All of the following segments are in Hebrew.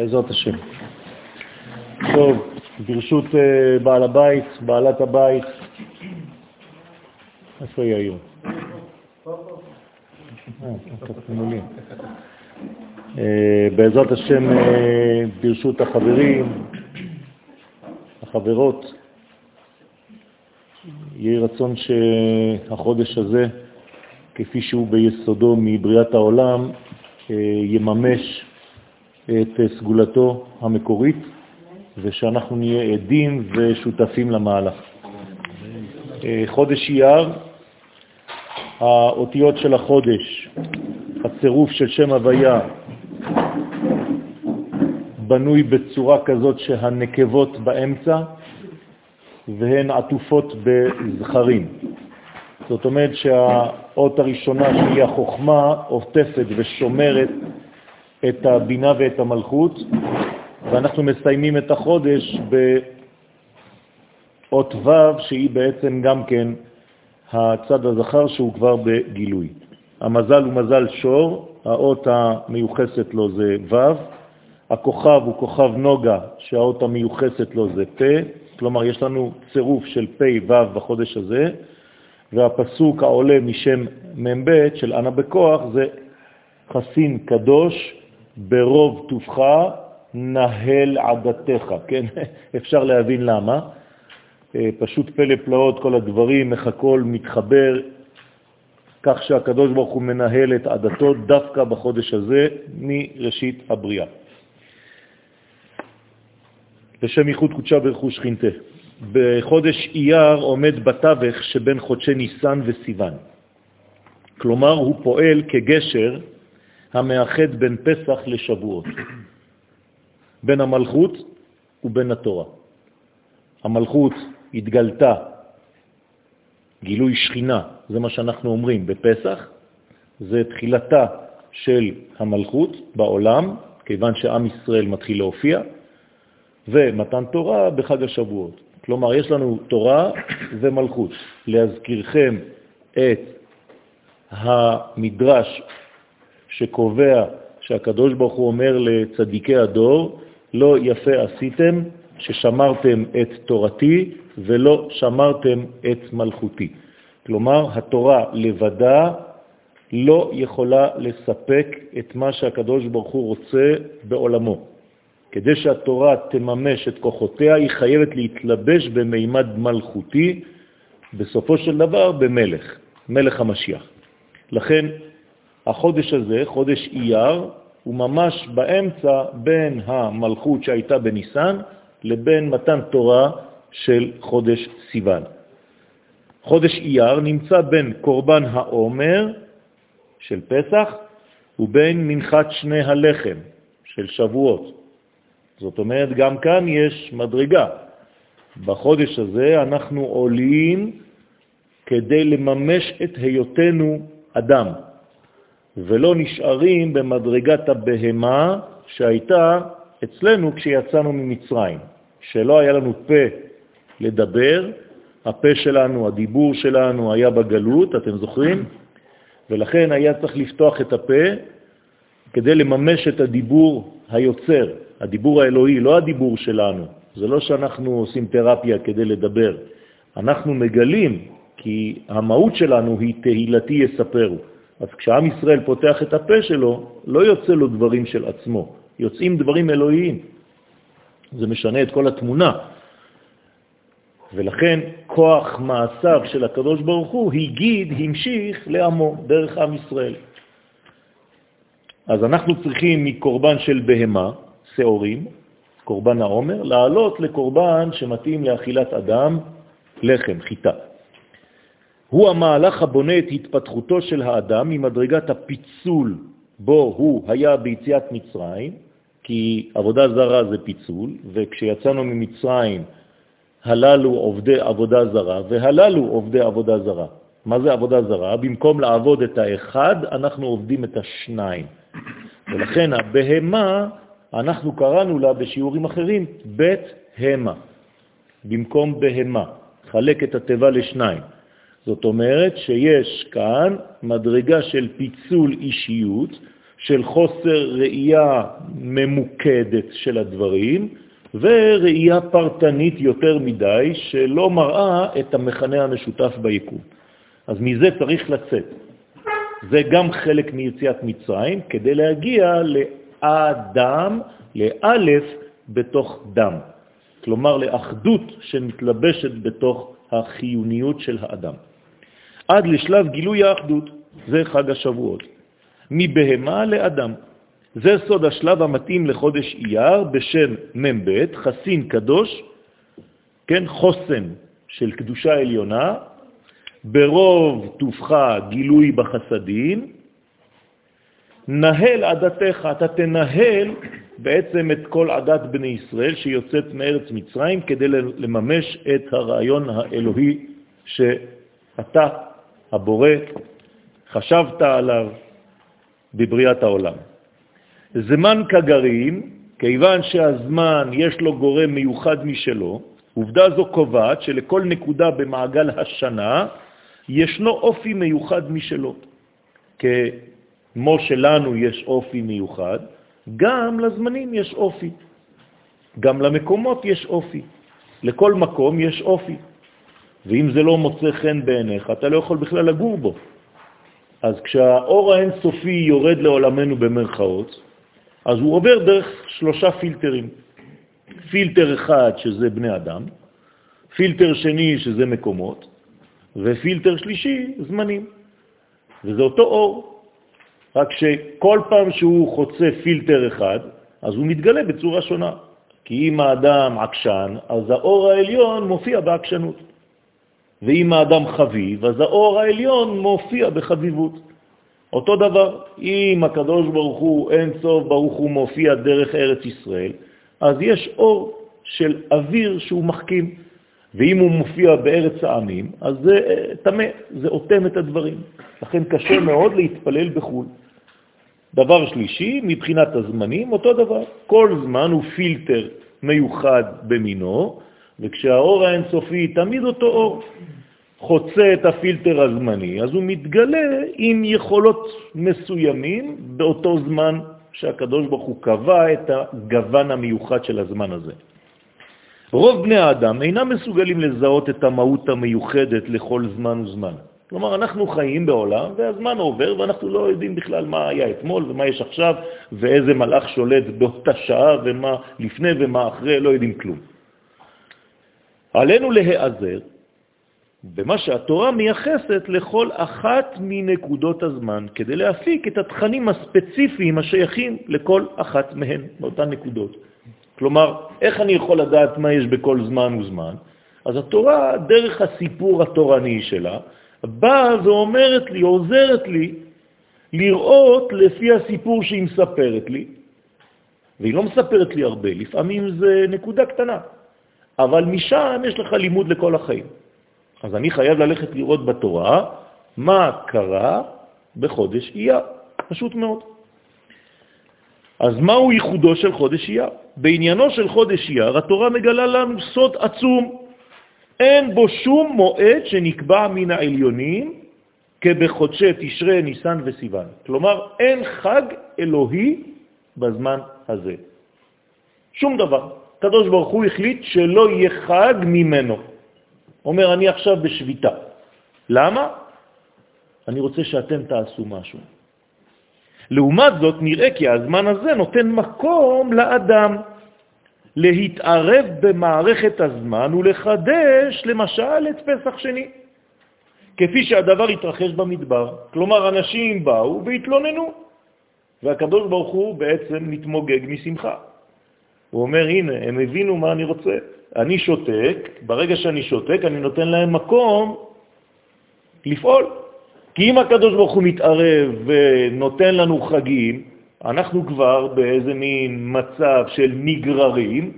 בעזרת השם. טוב, ברשות אה, בעל הבית, בעלת הבית, איפה היא היום? אה, בעזרת השם, אה, ברשות החברים, החברות, יהי רצון שהחודש הזה, כפי שהוא ביסודו מבריאת העולם, יממש את סגולתו המקורית, ושאנחנו נהיה עדים ושותפים למהלך. חודש אייר, האותיות של החודש, הצירוף של שם הוויה, בנוי בצורה כזאת שהנקבות באמצע והן עטופות בזכרים. זאת אומרת שהאות הראשונה שהיא החוכמה עוטפת ושומרת את הבינה ואת המלכות, ואנחנו מסיימים את החודש באות ו' שהיא בעצם גם כן הצד הזכר שהוא כבר בגילוי. המזל הוא מזל שור, האות המיוחסת לו זה ו', הכוכב הוא כוכב נוגה, שהאות המיוחסת לו זה פ', כלומר יש לנו צירוף של פ' ו' בחודש הזה, והפסוק העולה משם מ"ב של אנה בכוח זה חסין קדוש ברוב טובך נהל עדתך, כן? אפשר להבין למה. אה, פשוט פלא פלאות כל הדברים, איך הכל מתחבר, כך שהקדוש ברוך הוא מנהל את עדתו דווקא בחודש הזה מראשית הבריאה. לשם ייחוד קודשה ברכוש שכינתה. בחודש אייר עומד בתווך שבין חודשי ניסן וסיוון. כלומר, הוא פועל כגשר המאחד בין פסח לשבועות, בין המלכות ובין התורה. המלכות התגלתה, גילוי שכינה, זה מה שאנחנו אומרים בפסח, זה תחילתה של המלכות בעולם, כיוון שעם ישראל מתחיל להופיע, ומתן תורה בחג השבועות. כלומר, יש לנו תורה ומלכות. להזכירכם את המדרש שקובע שהקדוש ברוך הוא אומר לצדיקי הדור, לא יפה עשיתם ששמרתם את תורתי ולא שמרתם את מלכותי. כלומר, התורה לבדה לא יכולה לספק את מה שהקדוש ברוך הוא רוצה בעולמו. כדי שהתורה תממש את כוחותיה, היא חייבת להתלבש במימד מלכותי, בסופו של דבר במלך, מלך המשיח. לכן החודש הזה, חודש אייר, הוא ממש באמצע בין המלכות שהייתה בניסן לבין מתן תורה של חודש סיוון. חודש אייר נמצא בין קורבן העומר של פסח ובין מנחת שני הלחם של שבועות. זאת אומרת, גם כאן יש מדרגה. בחודש הזה אנחנו עולים כדי לממש את היותנו אדם. ולא נשארים במדרגת הבהמה שהייתה אצלנו כשיצאנו ממצרים, שלא היה לנו פה לדבר, הפה שלנו, הדיבור שלנו היה בגלות, אתם זוכרים? ולכן היה צריך לפתוח את הפה כדי לממש את הדיבור היוצר, הדיבור האלוהי, לא הדיבור שלנו. זה לא שאנחנו עושים תרפיה כדי לדבר. אנחנו מגלים כי המהות שלנו היא תהילתי יספרו. אז כשעם ישראל פותח את הפה שלו, לא יוצא לו דברים של עצמו, יוצאים דברים אלוהיים. זה משנה את כל התמונה. ולכן כוח מעשיו של הקדוש ברוך הוא הגיד, המשיך לעמו דרך עם ישראל. אז אנחנו צריכים מקורבן של בהמה, שעורים, קורבן העומר, לעלות לקורבן שמתאים לאכילת אדם, לחם, חיטה. הוא המהלך הבונה את התפתחותו של האדם ממדרגת הפיצול בו הוא היה ביציאת מצרים, כי עבודה זרה זה פיצול, וכשיצאנו ממצרים הללו עובדי עבודה זרה והללו עובדי עבודה זרה. מה זה עבודה זרה? במקום לעבוד את האחד, אנחנו עובדים את השניים. ולכן הבהמה, אנחנו קראנו לה בשיעורים אחרים בית המה, במקום בהמה. חלק את הטבע לשניים. זאת אומרת שיש כאן מדרגה של פיצול אישיות, של חוסר ראייה ממוקדת של הדברים, וראייה פרטנית יותר מדי, שלא מראה את המכנה המשותף ביקום. אז מזה צריך לצאת. זה גם חלק מיציאת מצרים, כדי להגיע לאדם, לאלף, בתוך דם. כלומר, לאחדות שמתלבשת בתוך החיוניות של האדם. עד לשלב גילוי האחדות, זה חג השבועות. מבהמה לאדם. זה סוד השלב המתאים לחודש אייר בשם מ"ב, חסין קדוש, כן, חוסן של קדושה עליונה, ברוב טובך גילוי בחסדים, נהל עדתך, אתה תנהל בעצם את כל עדת בני ישראל שיוצאת מארץ מצרים כדי לממש את הרעיון האלוהי שאתה, הבורא, חשבת עליו בבריאת העולם. זמן כגרים, כיוון שהזמן יש לו גורם מיוחד משלו, עובדה זו קובעת שלכל נקודה במעגל השנה ישנו אופי מיוחד משלו. כמו שלנו יש אופי מיוחד, גם לזמנים יש אופי. גם למקומות יש אופי. לכל מקום יש אופי. ואם זה לא מוצא חן בעיניך, אתה לא יכול בכלל לגור בו. אז כשהאור האינסופי יורד לעולמנו במרכאות, אז הוא עובר דרך שלושה פילטרים. פילטר אחד, שזה בני אדם, פילטר שני, שזה מקומות, ופילטר שלישי, זמנים. וזה אותו אור, רק שכל פעם שהוא חוצה פילטר אחד, אז הוא מתגלה בצורה שונה. כי אם האדם עקשן, אז האור העליון מופיע בעקשנות. ואם האדם חביב, אז האור העליון מופיע בחביבות. אותו דבר, אם הקדוש ברוך הוא אין סוף ברוך הוא מופיע דרך ארץ ישראל, אז יש אור של אוויר שהוא מחכים. ואם הוא מופיע בארץ העמים, אז זה תמה, זה אוטם את הדברים. לכן קשה מאוד להתפלל בחו"ל. דבר שלישי, מבחינת הזמנים, אותו דבר. כל זמן הוא פילטר מיוחד במינו, וכשהאור האינסופי תמיד אותו אור חוצה את הפילטר הזמני, אז הוא מתגלה עם יכולות מסוימים באותו זמן שהקדוש ברוך הוא קבע את הגוון המיוחד של הזמן הזה. רוב בני האדם אינם מסוגלים לזהות את המהות המיוחדת לכל זמן וזמן. כלומר, אנחנו חיים בעולם, והזמן עובר, ואנחנו לא יודעים בכלל מה היה אתמול ומה יש עכשיו, ואיזה מלאך שולט באותה שעה, ומה לפני ומה אחרי, לא יודעים כלום. עלינו להיעזר במה שהתורה מייחסת לכל אחת מנקודות הזמן, כדי להפיק את התכנים הספציפיים השייכים לכל אחת מהן, באותן נקודות. כלומר, איך אני יכול לדעת מה יש בכל זמן וזמן? אז התורה, דרך הסיפור התורני שלה, באה ואומרת לי, עוזרת לי, לראות לפי הסיפור שהיא מספרת לי, והיא לא מספרת לי הרבה, לפעמים זה נקודה קטנה, אבל משם יש לך לימוד לכל החיים. אז אני חייב ללכת לראות בתורה מה קרה בחודש אייר, פשוט מאוד. אז מהו ייחודו של חודש אייר? בעניינו של חודש אייר התורה מגלה לנו סוד עצום. אין בו שום מועד שנקבע מן העליונים כבחודשי תשרה, ניסן וסיוון. כלומר, אין חג אלוהי בזמן הזה. שום דבר. קדוש ברוך הוא החליט שלא יהיה חג ממנו. אומר, אני עכשיו בשביתה. למה? אני רוצה שאתם תעשו משהו. לעומת זאת, נראה כי הזמן הזה נותן מקום לאדם להתערב במערכת הזמן ולחדש למשל את פסח שני, כפי שהדבר התרחש במדבר. כלומר, אנשים באו והתלוננו, והקדוש ברוך הוא בעצם מתמוגג משמחה. הוא אומר, הנה, הם הבינו מה אני רוצה. אני שותק, ברגע שאני שותק אני נותן להם מקום לפעול. כי אם הקדוש ברוך הוא מתערב ונותן לנו חגים, אנחנו כבר באיזה מין מצב של נגררים,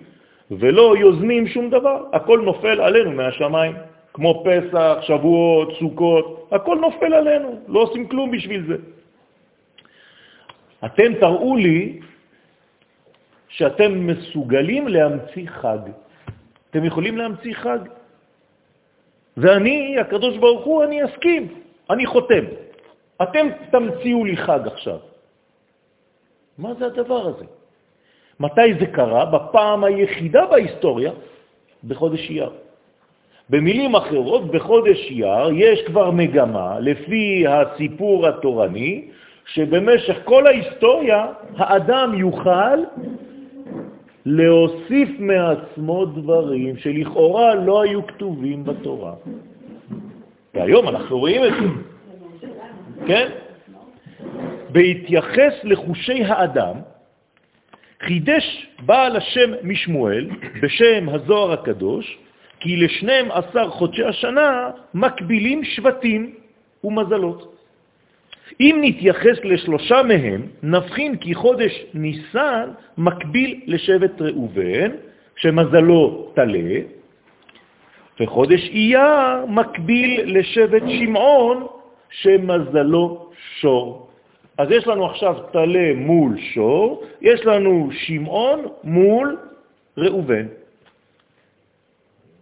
ולא יוזמים שום דבר. הכל נופל עלינו מהשמיים, כמו פסח, שבועות, סוכות, הכל נופל עלינו, לא עושים כלום בשביל זה. אתם תראו לי שאתם מסוגלים להמציא חג. אתם יכולים להמציא חג. ואני, הקדוש ברוך הוא, אני אסכים, אני חותם. אתם תמציאו לי חג עכשיו. מה זה הדבר הזה? מתי זה קרה? בפעם היחידה בהיסטוריה, בחודש אייר. במילים אחרות, בחודש אייר יש כבר מגמה, לפי הסיפור התורני, שבמשך כל ההיסטוריה האדם יוכל להוסיף מעצמו דברים שלכאורה לא היו כתובים בתורה. והיום אנחנו רואים את זה, כן? בהתייחס לחושי האדם, חידש בעל השם משמואל בשם הזוהר הקדוש, כי לשנים עשר חודשי השנה מקבילים שבטים ומזלות. אם נתייחס לשלושה מהם, נבחין כי חודש ניסן מקביל לשבט ראובן, שמזלו תלה, וחודש אייר מקביל לשבט שמעון, שמזלו שור. אז יש לנו עכשיו תלה מול שור, יש לנו שמעון מול ראובן.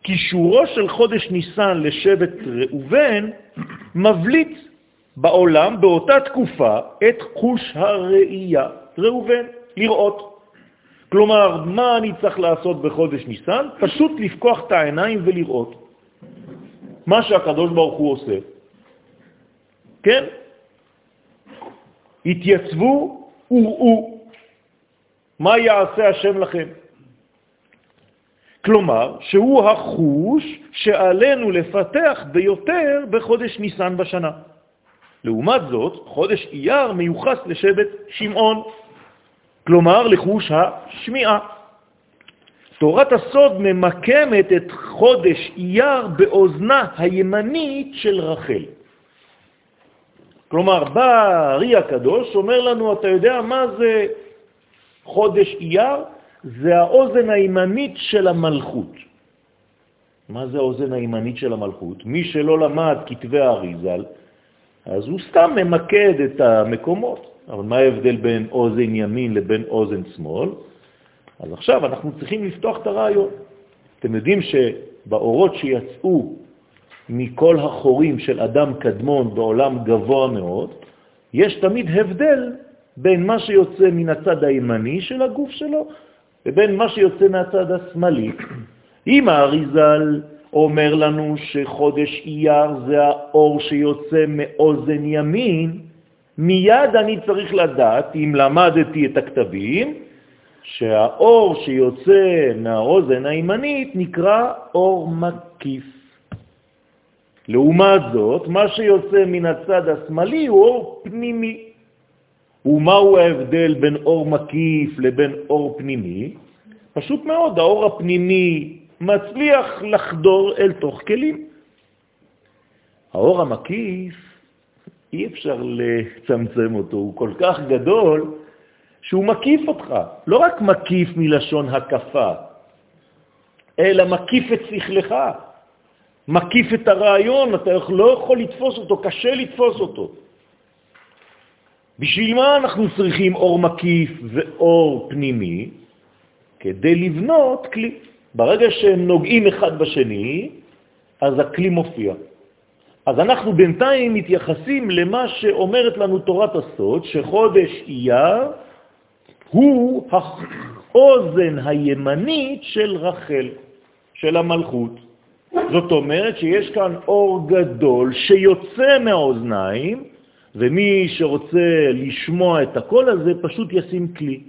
קישורו של חודש ניסן לשבט ראובן מבליט בעולם באותה תקופה את חוש הראייה, ראובן, לראות. כלומר, מה אני צריך לעשות בחודש ניסן? פשוט לפקוח את העיניים ולראות. מה שהקדוש ברוך הוא עושה. כן? התייצבו וראו מה יעשה השם לכם. כלומר, שהוא החוש שעלינו לפתח ביותר בחודש ניסן בשנה. לעומת זאת, חודש אייר מיוחס לשבט שמעון, כלומר לחוש השמיעה. תורת הסוד ממקמת את חודש אייר באוזנה הימנית של רחל. כלומר, בא הארי הקדוש, אומר לנו, אתה יודע מה זה חודש אייר? זה האוזן הימנית של המלכות. מה זה האוזן הימנית של המלכות? מי שלא למד כתבי האריזל, אז הוא סתם ממקד את המקומות. אבל מה ההבדל בין אוזן ימין לבין אוזן שמאל? אז עכשיו אנחנו צריכים לפתוח את הרעיון. אתם יודעים שבאורות שיצאו מכל החורים של אדם קדמון בעולם גבוה מאוד, יש תמיד הבדל בין מה שיוצא מן הצד הימני של הגוף שלו לבין מה שיוצא מהצד השמאלי. אם האריזל אומר לנו שחודש אייר זה האור שיוצא מאוזן ימין, מיד אני צריך לדעת, אם למדתי את הכתבים, שהאור שיוצא מהאוזן הימנית נקרא אור מקיף. לעומת זאת, מה שיוצא מן הצד השמאלי הוא אור פנימי. ומהו ההבדל בין אור מקיף לבין אור פנימי? פשוט מאוד, האור הפנימי מצליח לחדור אל תוך כלים. האור המקיף, אי אפשר לצמצם אותו, הוא כל כך גדול שהוא מקיף אותך. לא רק מקיף מלשון הקפה, אלא מקיף את שכלך, מקיף את הרעיון, אתה לא יכול לתפוס אותו, קשה לתפוס אותו. בשביל מה אנחנו צריכים אור מקיף ואור פנימי? כדי לבנות כלי. ברגע שהם נוגעים אחד בשני, אז הכלי מופיע. אז אנחנו בינתיים מתייחסים למה שאומרת לנו תורת הסוד, שחודש אייר הוא האוזן הימנית של רחל, של המלכות. זאת אומרת שיש כאן אור גדול שיוצא מהאוזניים, ומי שרוצה לשמוע את הקול הזה פשוט ישים כלי.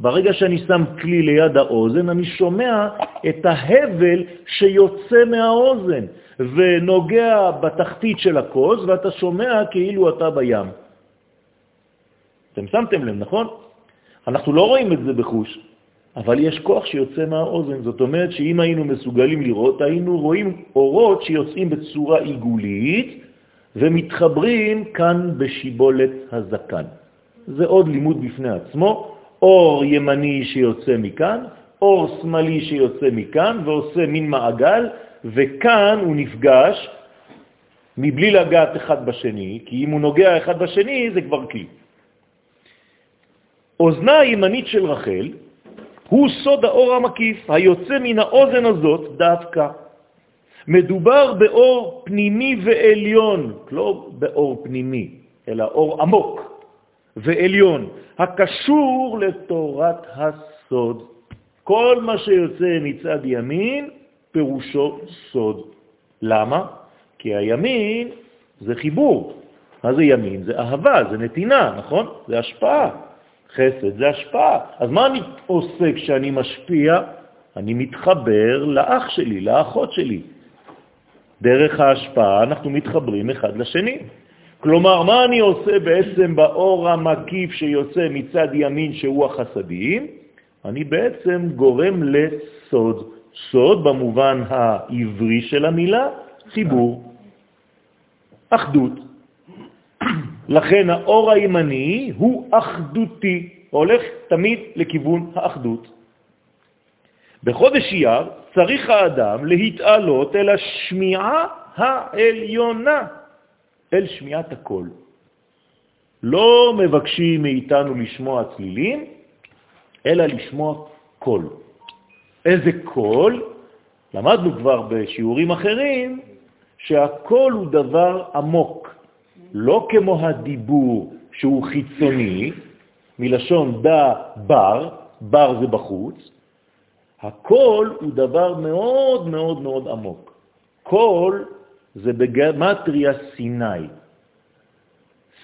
ברגע שאני שם כלי ליד האוזן, אני שומע את ההבל שיוצא מהאוזן ונוגע בתחתית של הכוס, ואתה שומע כאילו אתה בים. אתם שמתם לב, נכון? אנחנו לא רואים את זה בחוש, אבל יש כוח שיוצא מהאוזן. זאת אומרת שאם היינו מסוגלים לראות, היינו רואים אורות שיוצאים בצורה עיגולית ומתחברים כאן בשיבולת הזקן. זה עוד לימוד בפני עצמו. אור ימני שיוצא מכאן, אור שמאלי שיוצא מכאן ועושה מין מעגל, וכאן הוא נפגש מבלי לגעת אחד בשני, כי אם הוא נוגע אחד בשני זה כבר כלי. אוזנה הימנית של רחל הוא סוד האור המקיף, היוצא מן האוזן הזאת דווקא. מדובר באור פנימי ועליון, לא באור פנימי, אלא אור עמוק. ועליון, הקשור לתורת הסוד. כל מה שיוצא מצד ימין פירושו סוד. למה? כי הימין זה חיבור. מה זה ימין? זה אהבה, זה נתינה, נכון? זה השפעה. חסד זה השפעה. אז מה אני עושה כשאני משפיע? אני מתחבר לאח שלי, לאחות שלי. דרך ההשפעה אנחנו מתחברים אחד לשני. כלומר, מה אני עושה בעצם באור המקיף שיוצא מצד ימין שהוא החסדים? אני בעצם גורם לסוד. סוד במובן העברי של המילה, חיבור, אחדות. לכן האור הימני הוא אחדותי, הולך תמיד לכיוון האחדות. בחודש אייר צריך האדם להתעלות אל השמיעה העליונה, אל שמיעת הקול. לא מבקשים מאיתנו לשמוע צלילים, אלא לשמוע קול. איזה קול? למדנו כבר בשיעורים אחרים שהקול הוא דבר עמוק, לא כמו הדיבור שהוא חיצוני, מלשון דה בר, בר זה בחוץ, הקול הוא דבר מאוד מאוד מאוד עמוק. קול זה בגמטריה סיני.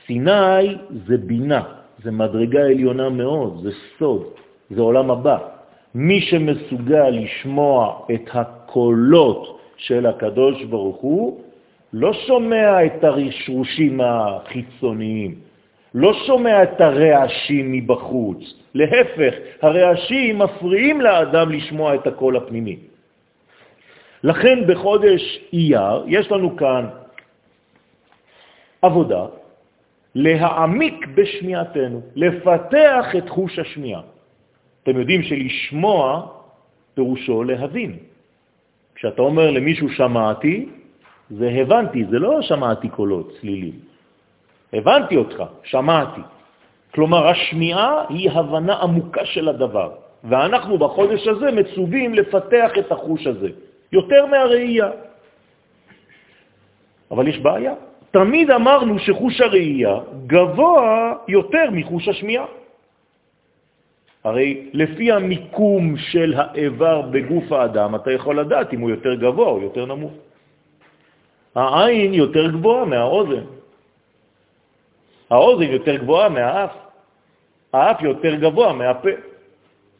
סיני זה בינה, זה מדרגה עליונה מאוד, זה סוד, זה עולם הבא. מי שמסוגל לשמוע את הקולות של הקדוש ברוך הוא, לא שומע את הרשרושים החיצוניים, לא שומע את הרעשים מבחוץ. להפך, הרעשים מפריעים לאדם לשמוע את הקול הפנימי. לכן בחודש אייר יש לנו כאן עבודה להעמיק בשמיעתנו, לפתח את חוש השמיעה. אתם יודעים שלשמוע פירושו להבין. כשאתה אומר למישהו שמעתי, זה הבנתי, זה לא שמעתי קולות, צלילים. הבנתי אותך, שמעתי. כלומר, השמיעה היא הבנה עמוקה של הדבר, ואנחנו בחודש הזה מצווים לפתח את החוש הזה, יותר מהראייה. אבל יש בעיה. תמיד אמרנו שחוש הראייה גבוה יותר מחוש השמיעה. הרי לפי המיקום של האיבר בגוף האדם, אתה יכול לדעת אם הוא יותר גבוה או יותר נמוך. העין יותר גבוהה מהאוזן. האוזן יותר גבוהה מהאף. האף יותר גבוה מהפה.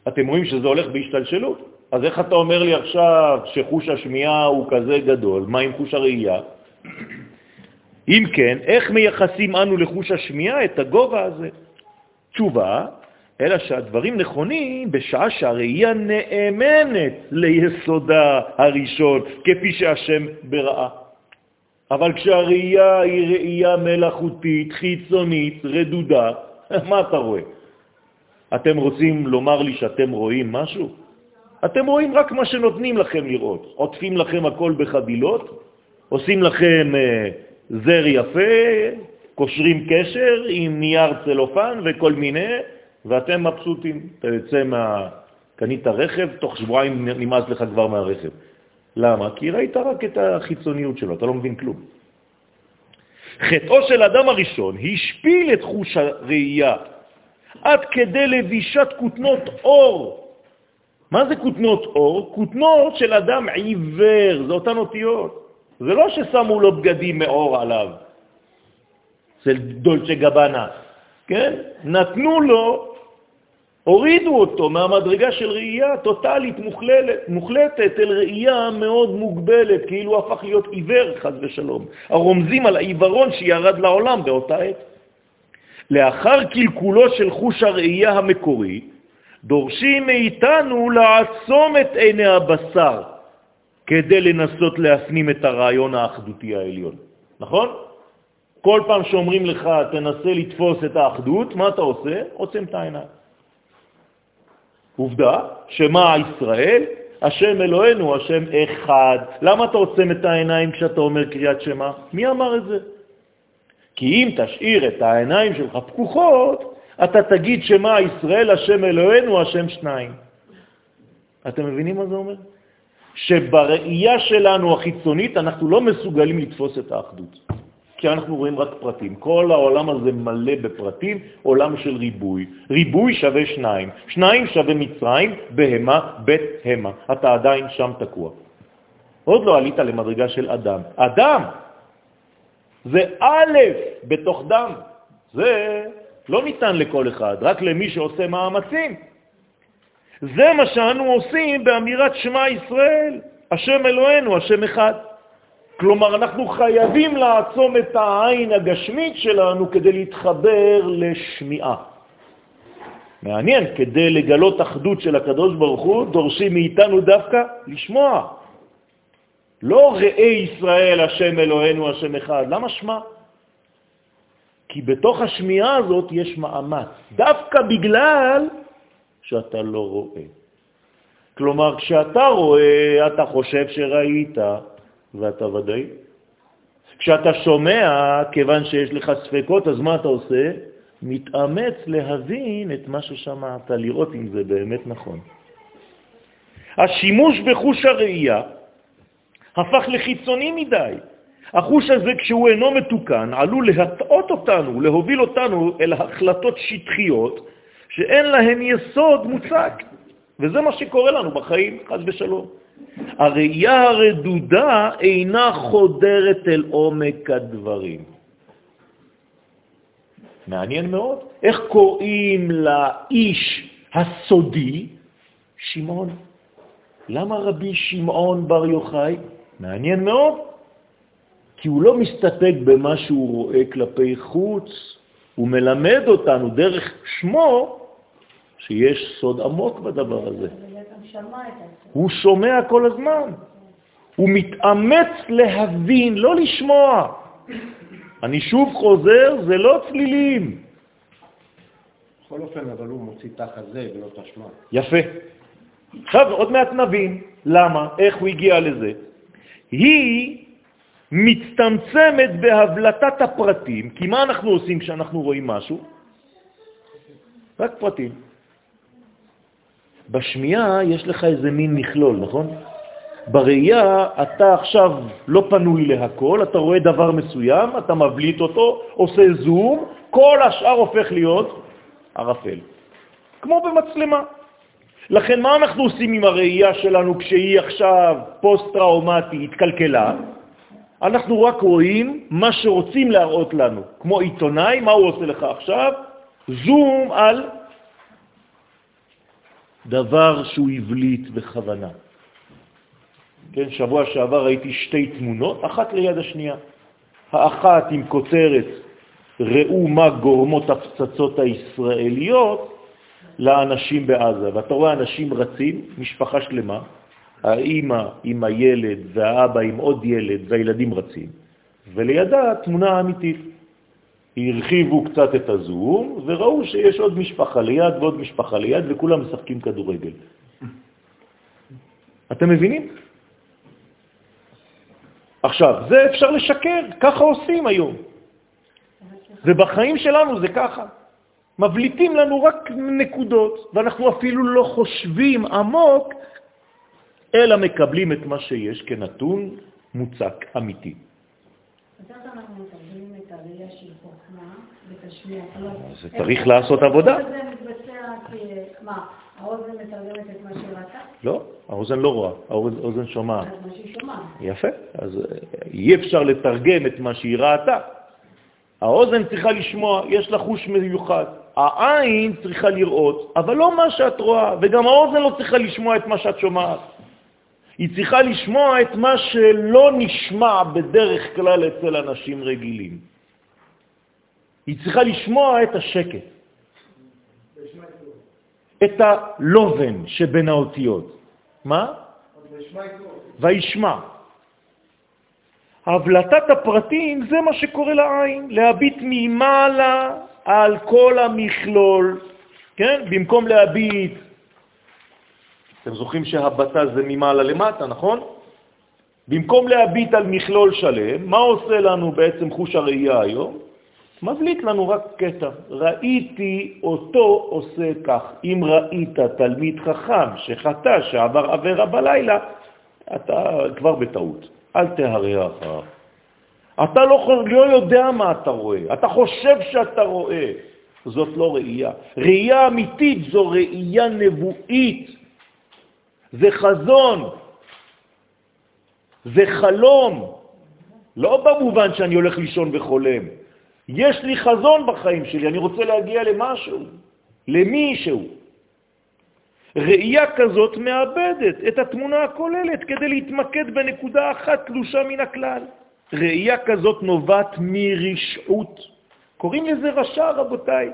אתם רואים שזה הולך בהשתלשלות. אז איך אתה אומר לי עכשיו שחוש השמיעה הוא כזה גדול? מה עם חוש הראייה? אם כן, איך מייחסים אנו לחוש השמיעה את הגובה הזה? תשובה, אלא שהדברים נכונים בשעה שהראייה נאמנת ליסודה הראשון, כפי שהשם בראה. אבל כשהראייה היא ראייה מלאכותית, חיצונית, רדודה, מה אתה רואה? אתם רוצים לומר לי שאתם רואים משהו? אתם רואים רק מה שנותנים לכם לראות. עוטפים לכם הכל בחבילות, עושים לכם אה, זר יפה, קושרים קשר עם נייר צלופן וכל מיני, ואתם מבסוטים. אתה יוצא מה... קנית רכב, תוך שבועיים נמאס לך כבר מהרכב. למה? כי ראית רק את החיצוניות שלו, אתה לא מבין כלום. חטאו של אדם הראשון השפיל את חוש הראייה עד כדי לבישת כותנות אור. מה זה כותנות אור? כותנות של אדם עיוור, זה אותן אותיות. זה לא ששמו לו בגדים מאור עליו, של דולצ'ה גבנה, כן? נתנו לו הורידו אותו מהמדרגה של ראייה טוטלית, מוחלטת, מוחלטת אל ראייה מאוד מוגבלת, כאילו הפך להיות עיוור, חז ושלום. הרומזים על העיוורון שירד לעולם באותה עת. לאחר קלקולו של חוש הראייה המקורי, דורשים מאיתנו לעצום את עיני הבשר כדי לנסות להפנים את הרעיון האחדותי העליון. נכון? כל פעם שאומרים לך, תנסה לתפוס את האחדות, מה אתה עושה? עוצם את העיניים. עובדה, שמה ישראל? השם אלוהינו, השם אחד. למה אתה עוצם את העיניים כשאתה אומר קריאת שמה? מי אמר את זה? כי אם תשאיר את העיניים שלך פקוחות, אתה תגיד שמה ישראל, השם אלוהינו, השם שניים. אתם מבינים מה זה אומר? שבראייה שלנו החיצונית אנחנו לא מסוגלים לתפוס את האחדות. כי אנחנו רואים רק פרטים. כל העולם הזה מלא בפרטים, עולם של ריבוי. ריבוי שווה שניים. שניים שווה מצרים, בהמה, בית המה. אתה עדיין שם תקוע. עוד לא עלית למדרגה של אדם. אדם זה א' בתוך דם. זה לא ניתן לכל אחד, רק למי שעושה מאמצים. זה מה שאנו עושים באמירת שמע ישראל, השם אלוהינו, השם אחד. כלומר, אנחנו חייבים לעצום את העין הגשמית שלנו כדי להתחבר לשמיעה. מעניין, כדי לגלות אחדות של הקדוש ברוך הוא, דורשים מאיתנו דווקא לשמוע. לא ראה ישראל, השם אלוהינו, השם אחד. למה שמע? כי בתוך השמיעה הזאת יש מאמץ, דווקא בגלל שאתה לא רואה. כלומר, כשאתה רואה, אתה חושב שראית, ואתה ודאי. כשאתה שומע, כיוון שיש לך ספקות, אז מה אתה עושה? מתאמץ להבין את מה ששמעת, לראות אם זה באמת נכון. השימוש בחוש הראייה הפך לחיצוני מדי. החוש הזה, כשהוא אינו מתוקן, עלול להטעות אותנו, להוביל אותנו אל החלטות שטחיות שאין להן יסוד מוצק. וזה מה שקורה לנו בחיים, חס ושלום. הראייה הרדודה אינה חודרת אל עומק הדברים. מעניין מאוד. איך קוראים לאיש הסודי? שמעון. למה רבי שמעון בר יוחאי? מעניין מאוד. כי הוא לא מסתפק במה שהוא רואה כלפי חוץ, הוא מלמד אותנו דרך שמו שיש סוד עמוק בדבר הזה. הוא שומע כל הזמן. הוא מתאמץ להבין, לא לשמוע. אני שוב חוזר, זה לא צלילים. בכל אופן, אבל הוא מוציא תחת זה ולא תשמע. יפה. עכשיו עוד מעט נבין למה, איך הוא הגיע לזה. היא מצטמצמת בהבלטת הפרטים, כי מה אנחנו עושים כשאנחנו רואים משהו? רק פרטים. בשמיעה יש לך איזה מין מכלול, נכון? בראייה אתה עכשיו לא פנוי להכל, אתה רואה דבר מסוים, אתה מבליט אותו, עושה זום, כל השאר הופך להיות ערפל. כמו במצלמה. לכן מה אנחנו עושים עם הראייה שלנו כשהיא עכשיו פוסט-טראומטית, התקלקלה? אנחנו רק רואים מה שרוצים להראות לנו. כמו עיתונאי, מה הוא עושה לך עכשיו? זום על דבר שהוא הבליט בכוונה. כן, שבוע שעבר ראיתי שתי תמונות, אחת ליד השנייה. האחת עם כותרת, ראו מה גורמות הפצצות הישראליות לאנשים בעזה. ואתה רואה אנשים רצים, משפחה שלמה, האימא עם הילד והאבא עם עוד ילד והילדים רצים, ולידה תמונה אמיתית. הרחיבו קצת את הזום וראו שיש עוד משפחה ליד ועוד משפחה ליד וכולם משחקים כדורגל. אתם מבינים? עכשיו, זה אפשר לשקר, ככה עושים היום. ובחיים שלנו זה ככה. מבליטים לנו רק נקודות, ואנחנו אפילו לא חושבים עמוק, אלא מקבלים את מה שיש כנתון מוצק, אמיתי. זה צריך לעשות עבודה. מה, האוזן מתרגמת את מה שראתה? לא, האוזן לא רואה, האוזן שומעת. מה שהיא שומעת. יפה, אז אה, אי אפשר לתרגם את מה שהיא ראתה. האוזן צריכה לשמוע, יש לה חוש מיוחד. העין צריכה לראות, אבל לא מה שאת רואה, וגם האוזן לא צריכה לשמוע את מה שאת שומעת. היא צריכה לשמוע את מה שלא נשמע בדרך כלל אצל אנשים רגילים. היא צריכה לשמוע את השקט, את הלובן שבין האותיות. מה? וישמע. הבלטת הפרטים זה מה שקורה לעין, להביט ממעלה על כל המכלול, כן? במקום להביט אתם זוכרים שהבטה זה ממעלה למטה, נכון? במקום להביט על מכלול שלם, מה עושה לנו בעצם חוש הראייה היום? מבליט לנו רק קטע. ראיתי אותו עושה כך. אם ראית תלמיד חכם שחטא, שעבר עבירה בלילה, אתה כבר בטעות. אל תהרע אחריו. אתה לא, לא יודע מה אתה רואה, אתה חושב שאתה רואה. זאת לא ראייה. ראייה אמיתית זו ראייה נבואית. זה חזון, זה חלום, לא במובן שאני הולך לישון וחולם. יש לי חזון בחיים שלי, אני רוצה להגיע למשהו, למישהו. ראייה כזאת מאבדת את התמונה הכוללת כדי להתמקד בנקודה אחת תלושה מן הכלל. ראייה כזאת נובעת מרשעות. קוראים לזה רשע, רבותיי.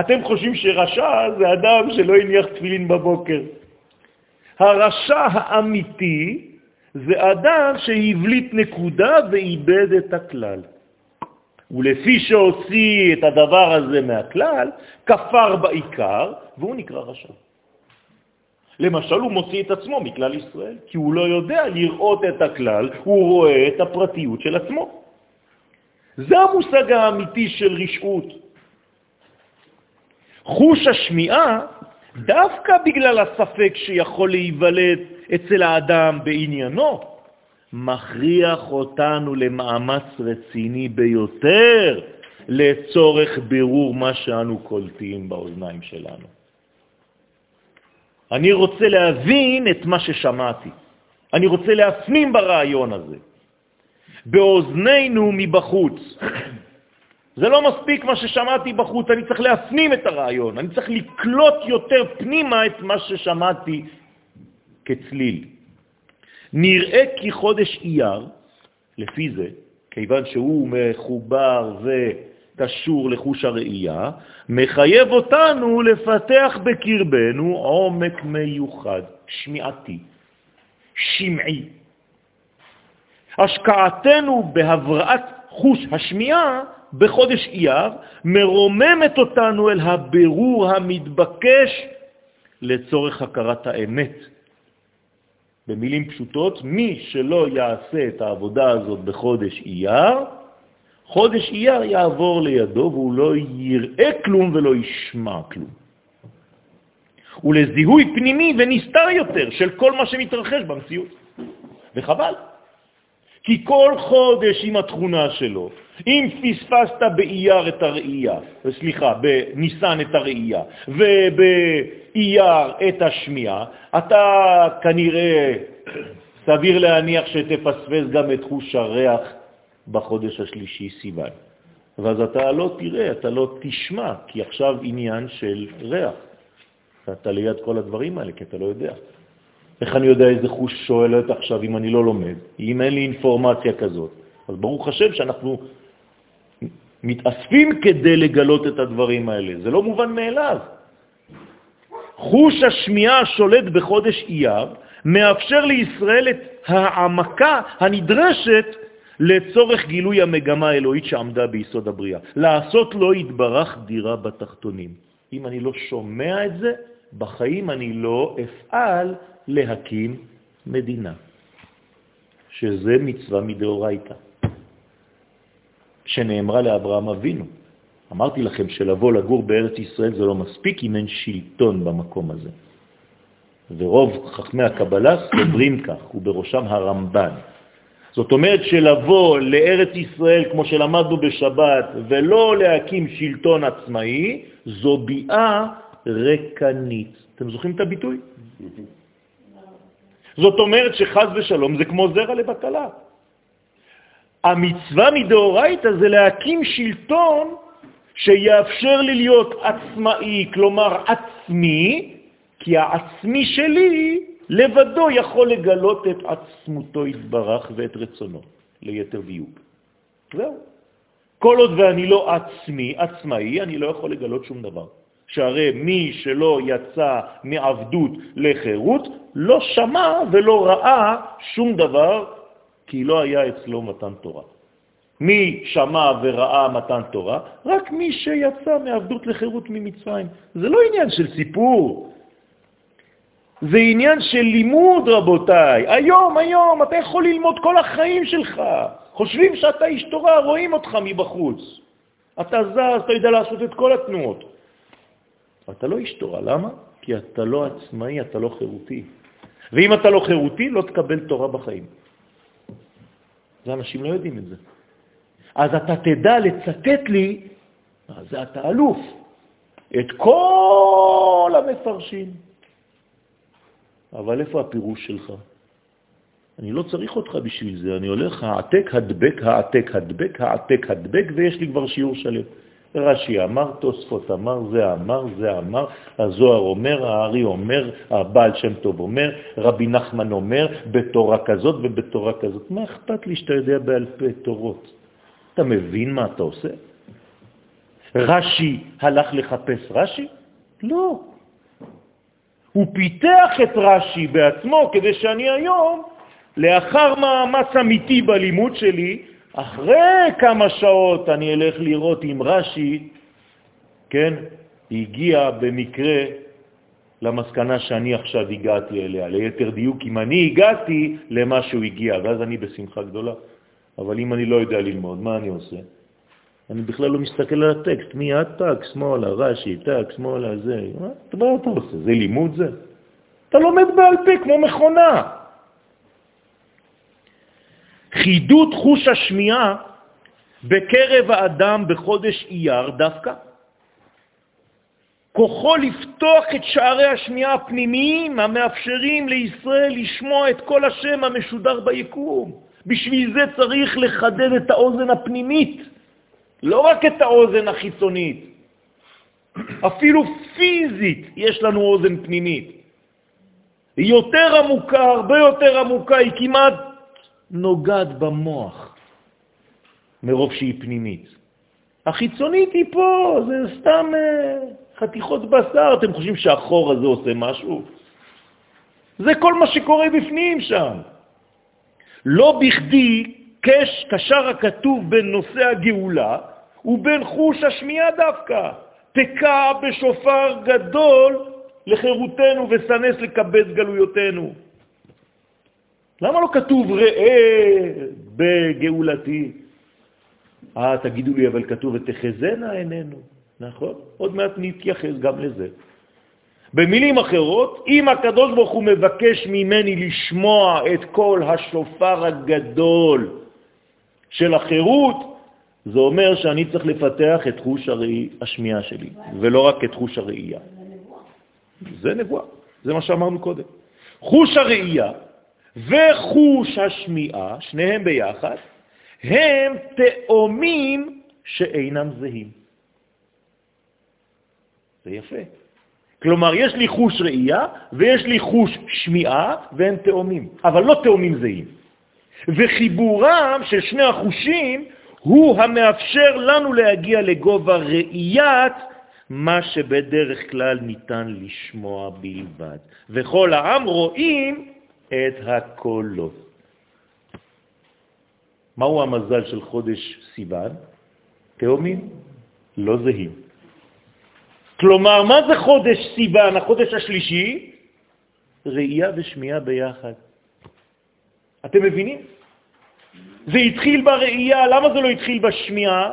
אתם חושבים שרשע זה אדם שלא הניח תפילין בבוקר. הרשע האמיתי זה אדם שהבליט נקודה ואיבד את הכלל. ולפי שהוציא את הדבר הזה מהכלל, כפר בעיקר, והוא נקרא רשע. למשל, הוא מוציא את עצמו מכלל ישראל, כי הוא לא יודע לראות את הכלל, הוא רואה את הפרטיות של עצמו. זה המושג האמיתי של רשעות. חוש השמיעה, דווקא בגלל הספק שיכול להיוולד אצל האדם בעניינו, מכריח אותנו למאמץ רציני ביותר לצורך בירור מה שאנו קולטים באוזניים שלנו. אני רוצה להבין את מה ששמעתי. אני רוצה להפנים ברעיון הזה. באוזנינו מבחוץ. זה לא מספיק מה ששמעתי בחוץ, אני צריך להפנים את הרעיון, אני צריך לקלוט יותר פנימה את מה ששמעתי כצליל. נראה כי חודש אייר, לפי זה, כיוון שהוא מחובר וקשור לחוש הראייה, מחייב אותנו לפתח בקרבנו עומק מיוחד, שמיעתי, שמעי. השקעתנו בהבראת חוש השמיעה בחודש אייר מרוממת אותנו אל הבירור המתבקש לצורך הכרת האמת. במילים פשוטות, מי שלא יעשה את העבודה הזאת בחודש אייר, חודש אייר יעבור לידו והוא לא יראה כלום ולא ישמע כלום. ולזיהוי פנימי ונסתר יותר של כל מה שמתרחש במציאות. וחבל. כי כל חודש עם התכונה שלו, אם פספסת באייר את הראייה, סליחה, בניסן את הראייה, ובאייר את השמיעה, אתה כנראה סביר להניח שתפספס גם את חוש הריח בחודש השלישי סיוון. ואז אתה לא תראה, אתה לא תשמע, כי עכשיו עניין של ריח. אתה ליד כל הדברים האלה, כי אתה לא יודע. איך אני יודע איזה חוש שואלת עכשיו אם אני לא לומד? אם אין לי אינפורמציה כזאת. אז ברוך השם שאנחנו מתאספים כדי לגלות את הדברים האלה. זה לא מובן מאליו. חוש השמיעה השולט בחודש אייר מאפשר לישראל את העמקה הנדרשת לצורך גילוי המגמה האלוהית שעמדה ביסוד הבריאה. לעשות לא יתברך דירה בתחתונים. אם אני לא שומע את זה, בחיים אני לא אפעל להקים מדינה, שזה מצווה מדאורייתא, שנאמרה לאברהם אבינו. אמרתי לכם שלבוא לגור בארץ ישראל זה לא מספיק אם אין שלטון במקום הזה. ורוב חכמי הקבלה סוברים כך, ובראשם הרמב"ן. זאת אומרת שלבוא לארץ ישראל, כמו שלמדנו בשבת, ולא להקים שלטון עצמאי, זו ביאה רקנית. אתם זוכרים את הביטוי? זאת אומרת שחז ושלום זה כמו זרע לבטלה. המצווה מדאורייתא זה להקים שלטון שיאפשר לי להיות עצמאי, כלומר עצמי, כי העצמי שלי לבדו יכול לגלות את עצמותו יתברך ואת רצונו, ליתר דיוק. זהו. כל עוד ואני לא עצמי, עצמאי, אני לא יכול לגלות שום דבר. שהרי מי שלא יצא מעבדות לחירות לא שמע ולא ראה שום דבר, כי לא היה אצלו מתן תורה. מי שמע וראה מתן תורה? רק מי שיצא מעבדות לחירות ממצרים. זה לא עניין של סיפור, זה עניין של לימוד, רבותיי. היום, היום, אתה יכול ללמוד כל החיים שלך. חושבים שאתה איש תורה, רואים אותך מבחוץ. אתה זז, אתה יודע לעשות את כל התנועות. אתה לא איש תורה, למה? כי אתה לא עצמאי, אתה לא חירותי. ואם אתה לא חירותי, לא תקבל תורה בחיים. זה אנשים לא יודעים את זה. אז אתה תדע לצטט לי, זה אתה אלוף, את כל המפרשים. אבל איפה הפירוש שלך? אני לא צריך אותך בשביל זה, אני הולך העתק, הדבק, העתק, הדבק, העתק, הדבק, ויש לי כבר שיעור שלם. רש"י אמר, תוספות אמר, זה אמר, זה אמר, הזוהר אומר, הארי אומר, הבעל שם טוב אומר, רבי נחמן אומר, בתורה כזאת ובתורה כזאת. מה אכפת לי שאתה יודע בעל פה תורות? אתה מבין מה אתה עושה? רש"י הלך לחפש רש"י? לא. הוא פיתח את רש"י בעצמו כדי שאני היום, לאחר מאמץ אמיתי בלימוד שלי, אחרי כמה שעות אני אלך לראות אם רש"י, כן, הגיע במקרה למסקנה שאני עכשיו הגעתי אליה. ליתר דיוק, אם אני הגעתי למה שהוא הגיע, ואז אני בשמחה גדולה. אבל אם אני לא יודע ללמוד, מה אני עושה? אני בכלל לא מסתכל על הטקסט, מי את טק, שמאלה, רש"י, טק, שמאלה, זה. מה, אתה עושה? זה לימוד זה? אתה לומד בעל פה כמו מכונה. חידוד חוש השמיעה בקרב האדם בחודש אייר דווקא. כוחו לפתוח את שערי השמיעה הפנימיים המאפשרים לישראל לשמוע את כל השם המשודר ביקום. בשביל זה צריך לחדד את האוזן הפנימית, לא רק את האוזן החיצונית. אפילו פיזית יש לנו אוזן פנימית. היא יותר עמוקה, הרבה יותר עמוקה, היא כמעט נוגעת במוח, מרוב שהיא פנימית. החיצונית היא פה, זה סתם אה, חתיכות בשר. אתם חושבים שהחור הזה עושה משהו? זה כל מה שקורה בפנים שם. לא בכדי קש, קשר הכתוב בין נושא הגאולה ובין חוש השמיעה דווקא. תקע בשופר גדול לחירותנו וסנס לקבץ גלויותינו. למה לא כתוב ראה בגאולתי? אה, תגידו לי, אבל כתוב ותחזנה עינינו, נכון? עוד מעט נתייחס גם לזה. במילים אחרות, אם הקדוש ברוך הוא מבקש ממני לשמוע את כל השופר הגדול של החירות, זה אומר שאני צריך לפתח את חוש הראי, השמיעה שלי, ולא רק את חוש הראייה. זה נבואה, זה מה שאמרנו קודם. חוש הראייה וחוש השמיעה, שניהם ביחד, הם תאומים שאינם זהים. זה יפה. כלומר, יש לי חוש ראייה ויש לי חוש שמיעה, והם תאומים, אבל לא תאומים זהים. וחיבורם של שני החושים הוא המאפשר לנו להגיע לגובה ראיית מה שבדרך כלל ניתן לשמוע בלבד. וכל העם רואים את הקולות. מהו המזל של חודש סיוון? תאומים לא זהים. כלומר, מה זה חודש סיוון, החודש השלישי? ראייה ושמיעה ביחד. אתם מבינים? זה התחיל בראייה, למה זה לא התחיל בשמיעה?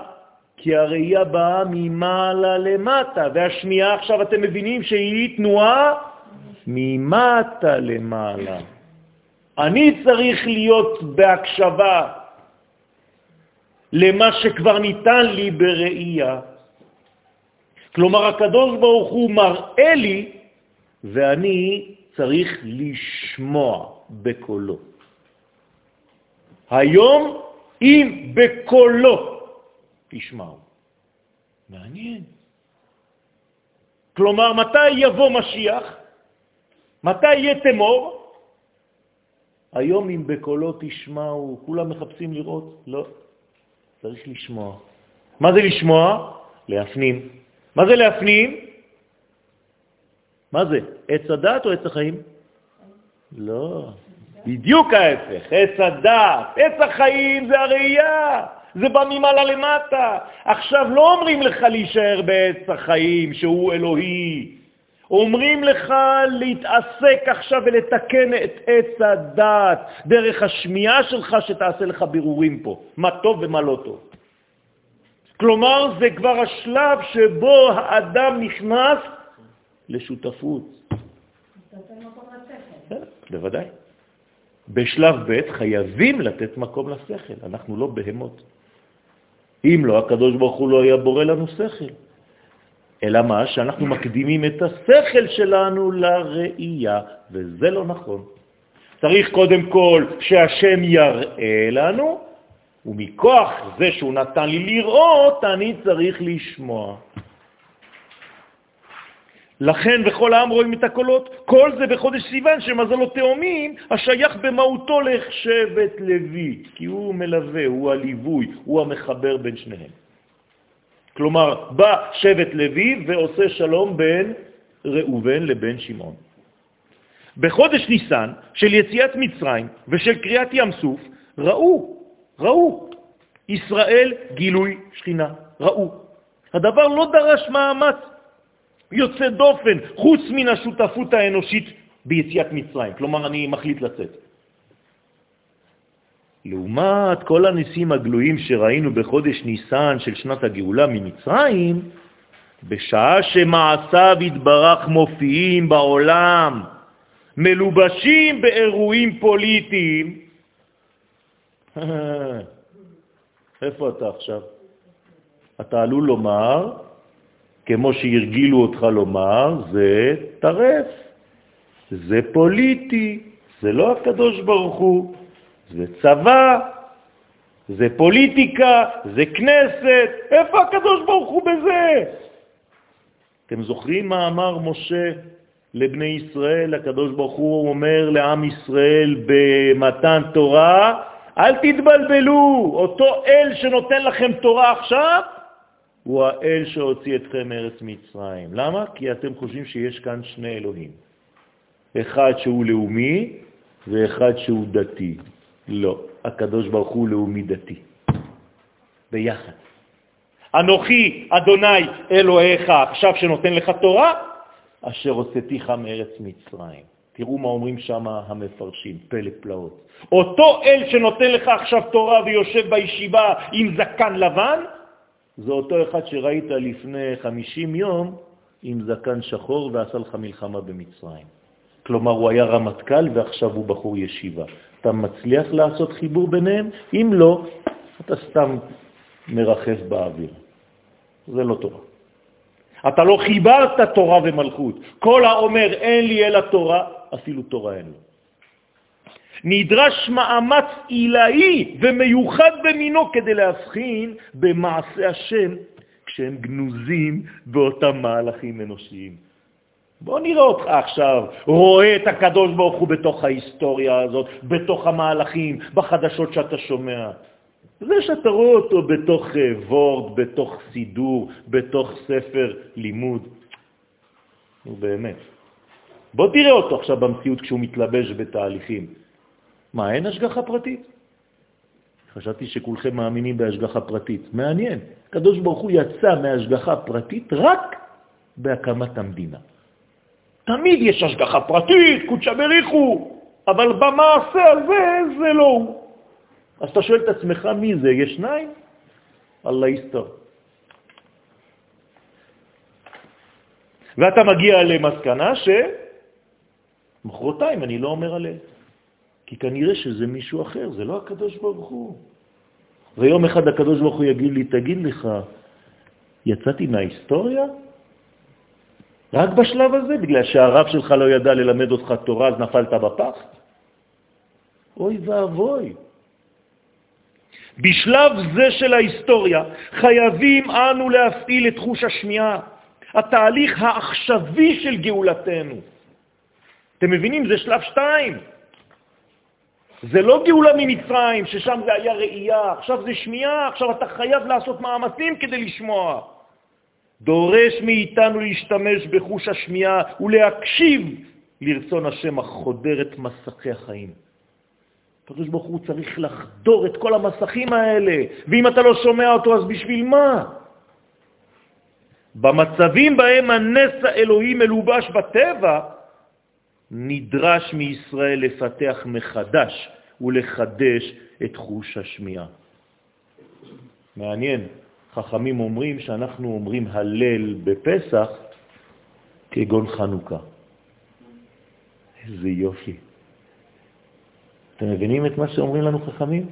כי הראייה באה ממעלה למטה, והשמיעה עכשיו אתם מבינים שהיא תנועה ממטה למעלה. אני צריך להיות בהקשבה למה שכבר ניתן לי בראייה. כלומר, הקדוש ברוך הוא מראה לי, ואני צריך לשמוע בקולו. היום, אם בקולו תשמעו. מעניין. כלומר, מתי יבוא משיח? מתי יהיה תמור? היום אם בקולו תשמעו, כולם מחפשים לראות? לא, צריך לשמוע. מה זה לשמוע? להפנים. מה זה להפנים? מה זה? עץ הדת או עץ החיים? לא, בדיוק ההפך, עץ הדת, עץ החיים זה הראייה, זה בא ממעלה למטה. עכשיו לא אומרים לך להישאר בעץ החיים שהוא אלוהי, אומרים לך להתעסק עכשיו ולתקן את עץ הדת דרך השמיעה שלך שתעשה לך בירורים פה, מה טוב ומה לא טוב. כלומר, זה כבר השלב שבו האדם נכנס לשותפות. בוודאי. בשלב ב' חייבים לתת מקום לשכל, אנחנו לא בהמות. אם לא, הקדוש ברוך הוא לא היה בורא לנו שכל. אלא מה? שאנחנו מקדימים את השכל שלנו לראייה, וזה לא נכון. צריך קודם כל שהשם יראה לנו, ומכוח זה שהוא נתן לי לראות, אני צריך לשמוע. לכן בכל העם רואים את הקולות, כל זה בחודש סיוון שמזלו תאומים, השייך במהותו לשבט לוי, כי הוא מלווה, הוא הליווי, הוא המחבר בין שניהם. כלומר, בא שבט לוי ועושה שלום בין ראובן לבין שמעון. בחודש ניסן של יציאת מצרים ושל קריאת ים סוף, ראו, ראו, ישראל גילוי שכינה, ראו. הדבר לא דרש מאמץ יוצא דופן, חוץ מן השותפות האנושית ביציאת מצרים. כלומר, אני מחליט לצאת. לעומת כל הניסים הגלויים שראינו בחודש ניסן של שנת הגאולה ממצרים, בשעה שמעשיו התברך מופיעים בעולם, מלובשים באירועים פוליטיים, איפה אתה עכשיו? אתה עלול לומר, כמו שהרגילו אותך לומר, זה טרף, זה פוליטי, זה לא הקדוש ברוך הוא, זה צבא, זה פוליטיקה, זה כנסת, איפה הקדוש ברוך הוא בזה? אתם זוכרים מה אמר משה לבני ישראל? הקדוש ברוך הוא אומר לעם ישראל במתן תורה, אל תתבלבלו, אותו אל שנותן לכם תורה עכשיו, הוא האל שהוציא אתכם מארץ מצרים. למה? כי אתם חושבים שיש כאן שני אלוהים. אחד שהוא לאומי ואחד שהוא דתי. לא, הקדוש ברוך הוא לאומי דתי. ביחד. אנוכי, אדוני, אלוהיך, עכשיו שנותן לך תורה, אשר הוצאתיך מארץ מצרים. תראו מה אומרים שם המפרשים, פלא פלאות. אותו אל שנותן לך עכשיו תורה ויושב בישיבה עם זקן לבן, זה אותו אחד שראית לפני 50 יום עם זקן שחור ועשה לך מלחמה במצרים. כלומר, הוא היה רמטכ"ל ועכשיו הוא בחור ישיבה. אתה מצליח לעשות חיבור ביניהם? אם לא, אתה סתם מרחף באוויר. זה לא תורה. אתה לא חיברת תורה ומלכות. כל האומר אין לי אלא תורה, אפילו תורה אין לו. נדרש מאמץ עילאי ומיוחד במינו כדי להבחין במעשה השם כשהם גנוזים באותם מהלכים אנושיים. בוא נראה אותך עכשיו, רואה את הקדוש ברוך הוא בתוך ההיסטוריה הזאת, בתוך המהלכים, בחדשות שאתה שומע. זה שאתה רואה אותו בתוך וורד, בתוך סידור, בתוך ספר לימוד. נו באמת. בוא תראה אותו עכשיו במציאות כשהוא מתלבש בתהליכים. מה, אין השגחה פרטית? חשבתי שכולכם מאמינים בהשגחה פרטית. מעניין. הקדוש ברוך הוא יצא מהשגחה פרטית רק בהקמת המדינה. תמיד יש השגחה פרטית, קודשא בריחו, אבל במעשה הזה זה לא הוא. אז אתה שואל את עצמך מי זה, יש שניים? אללה יסתר. ואתה מגיע למסקנה שמחרתיים אני לא אומר עליהם. כי כנראה שזה מישהו אחר, זה לא הקדוש ברוך הוא. ויום אחד הקדוש ברוך הוא יגיד לי, תגיד לך, יצאתי מההיסטוריה? רק בשלב הזה, בגלל שהרב שלך לא ידע ללמד אותך תורה, אז נפלת בפח? אוי ואבוי. בשלב זה של ההיסטוריה חייבים אנו להפעיל את חוש השמיעה, התהליך העכשווי של גאולתנו. אתם מבינים? זה שלב שתיים. זה לא גאולה ממצרים, ששם זה היה ראייה, עכשיו זה שמיעה, עכשיו אתה חייב לעשות מאמצים כדי לשמוע. דורש מאיתנו להשתמש בחוש השמיעה ולהקשיב לרצון השם החודר את מסכי החיים. הקדוש ברוך הוא צריך לחדור את כל המסכים האלה, ואם אתה לא שומע אותו, אז בשביל מה? במצבים בהם הנס האלוהי מלובש בטבע, נדרש מישראל לפתח מחדש ולחדש את חוש השמיעה. מעניין, חכמים אומרים שאנחנו אומרים הלל בפסח כגון חנוכה. איזה יופי. אתם מבינים את מה שאומרים לנו חכמים?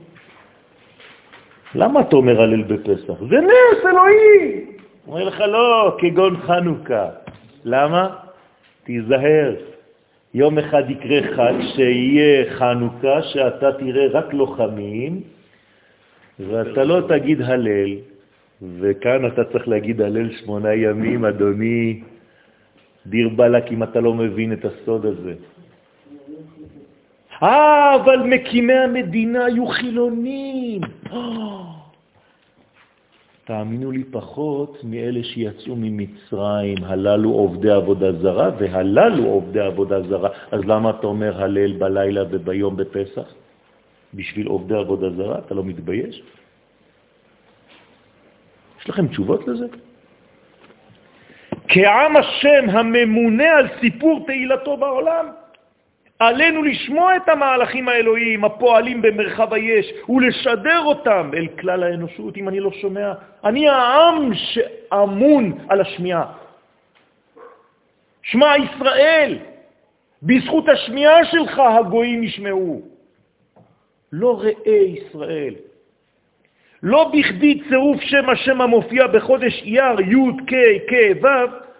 למה אתה אומר הלל בפסח? זה נס אלוהי! אומר לך, לא, כגון חנוכה. למה? תיזהר. יום אחד יקרה חג שיהיה חנוכה, שאתה תראה רק לוחמים, ואתה לא תגיד הלל, וכאן אתה צריך להגיד הלל שמונה ימים, אדוני, דיר בלק אם אתה לא מבין את הסוד הזה. אה, אבל מקימי המדינה היו חילונים. תאמינו לי פחות מאלה שיצאו ממצרים, הללו עובדי עבודה זרה והללו עובדי עבודה זרה. אז למה אתה אומר הלל בלילה וביום בפסח? בשביל עובדי עבודה זרה? אתה לא מתבייש? יש לכם תשובות לזה? כעם השם הממונה על סיפור תהילתו בעולם. עלינו לשמוע את המהלכים האלוהיים הפועלים במרחב היש ולשדר אותם אל כלל האנושות. אם אני לא שומע, אני העם שאמון על השמיעה. שמע ישראל, בזכות השמיעה שלך הגויים ישמעו. לא ראה ישראל. לא בכדי צירוף שם השם המופיע בחודש אייר, י' כ' כ' ו',